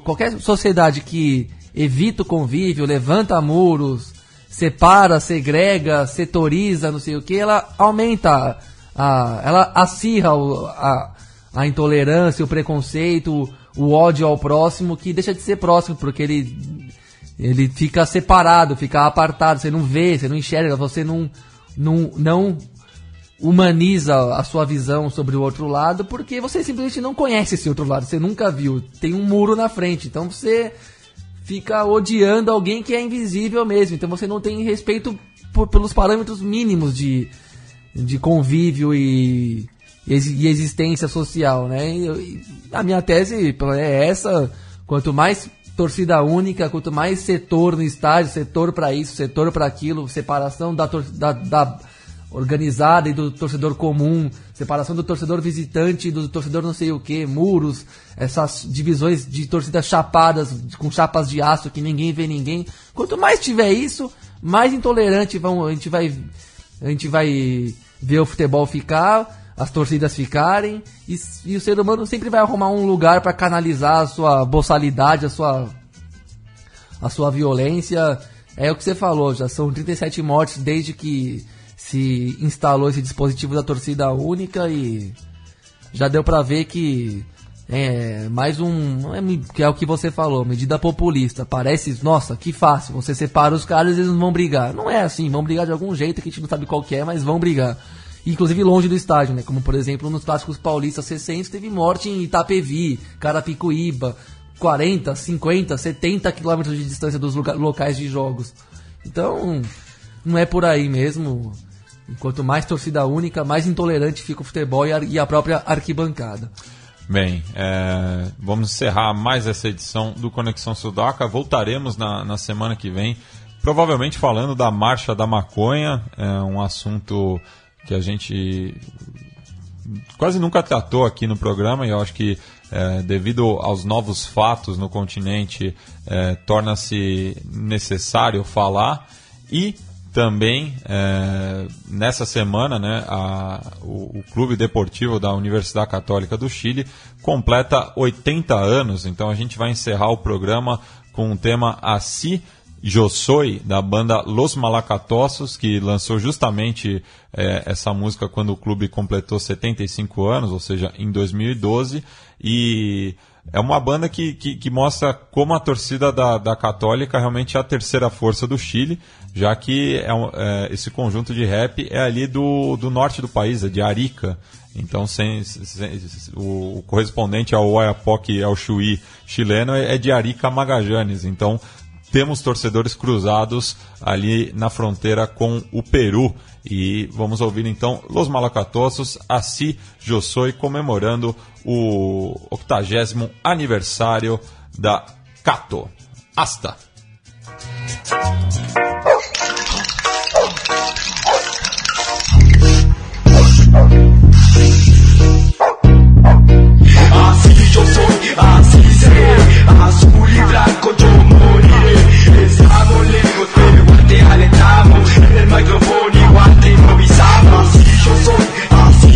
qualquer sociedade que evita o convívio, levanta muros, separa, segrega, setoriza, não sei o que, ela aumenta, a, ela acirra a, a intolerância, o preconceito, o ódio ao próximo, que deixa de ser próximo, porque ele ele fica separado, fica apartado, você não vê, você não enxerga, você não, não, não humaniza a sua visão sobre o outro lado, porque você simplesmente não conhece esse outro lado, você nunca viu, tem um muro na frente, então você fica odiando alguém que é invisível mesmo, então você não tem respeito por, pelos parâmetros mínimos de, de convívio e, e existência social, né? E, a minha tese é essa, quanto mais torcida única, quanto mais setor no estádio, setor para isso, setor para aquilo, separação da, da, da, organizada e do torcedor comum, separação do torcedor visitante e do torcedor não sei o que, muros, essas divisões de torcidas chapadas, com chapas de aço que ninguém vê ninguém. Quanto mais tiver isso, mais intolerante vão, a gente vai a gente vai ver o futebol ficar as torcidas ficarem e, e, o ser humano sempre vai arrumar um lugar para canalizar a sua boçalidade, a sua a sua violência. É o que você falou, já são 37 mortes desde que se instalou esse dispositivo da torcida única e já deu para ver que é mais um, é, que é o que você falou, medida populista. Parece, nossa, que fácil, você separa os caras e eles vão brigar. Não é assim, vão brigar de algum jeito que a gente não sabe qual que é, mas vão brigar inclusive longe do estádio, né? Como por exemplo nos clássicos paulistas recentes teve morte em Itapevi, Carapicuíba, 40, 50, 70 quilômetros de distância dos locais de jogos. Então, não é por aí mesmo. E quanto mais torcida única, mais intolerante fica o futebol e a, e a própria arquibancada. Bem, é, vamos encerrar mais essa edição do Conexão Sudaca. Voltaremos na, na semana que vem, provavelmente falando da Marcha da Maconha, é um assunto que a gente quase nunca tratou aqui no programa e eu acho que é, devido aos novos fatos no continente é, torna-se necessário falar. E também é, nessa semana né, a, o, o, Clube Deportivo da Universidade Católica do Chile completa 80 anos, então a gente vai encerrar o programa com o tema Josoi, da banda Los Malacatosos, que lançou justamente é, essa música quando o clube completou 75 anos, ou seja, em 2012, e é uma banda que, que, que, mostra como a torcida da, da Católica realmente é a terceira força do Chile, já que é, é, esse conjunto de rap é ali do, do norte do país, é de Arica. Então, sem, sem o, o, correspondente ao Oiapoque, ao Chuí chileno, é, é de Arica Magajanes. Então, temos torcedores cruzados ali na fronteira com o Peru. E vamos ouvir então Los Malacatosos, Assi Jossoi, comemorando o 80 aniversário da Cato. Hasta! Así yo soy, así seré, azul y blanco yo pero igual te alentamos. En el micrófono igual te improvisamos. Así yo soy, así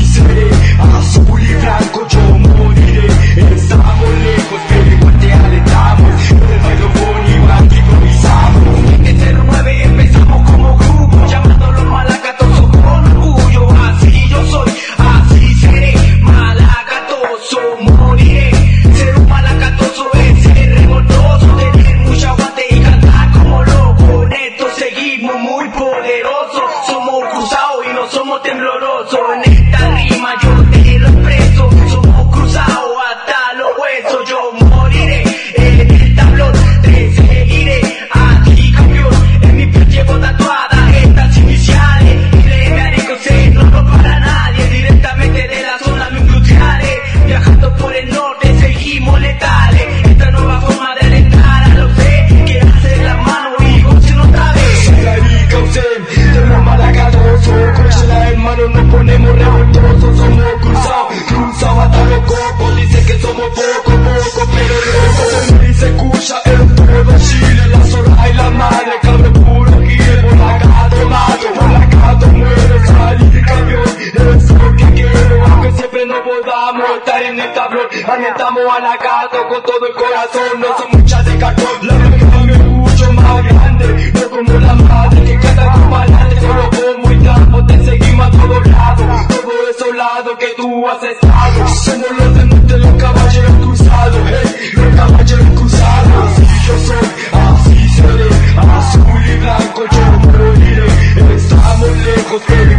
somos poco, poco, pero loco. Y se escucha en todo Chile, la zorra y la madre, cambio puro aquí, por la gato mato, por la gato muero, salir campeón, eso es lo que quiero, aunque siempre no podamos estar en el tablón, anotamos a la gato con todo el corazón, no son muchas de cartón, la verdad es mucho más grande, no como la madre que canta con balance, solo como y trapo, te seguimos a todos lados, todos esos lados que tú has cruzados, así yo soy, así seré, azul y blanco yo moriré, estamos lejos pero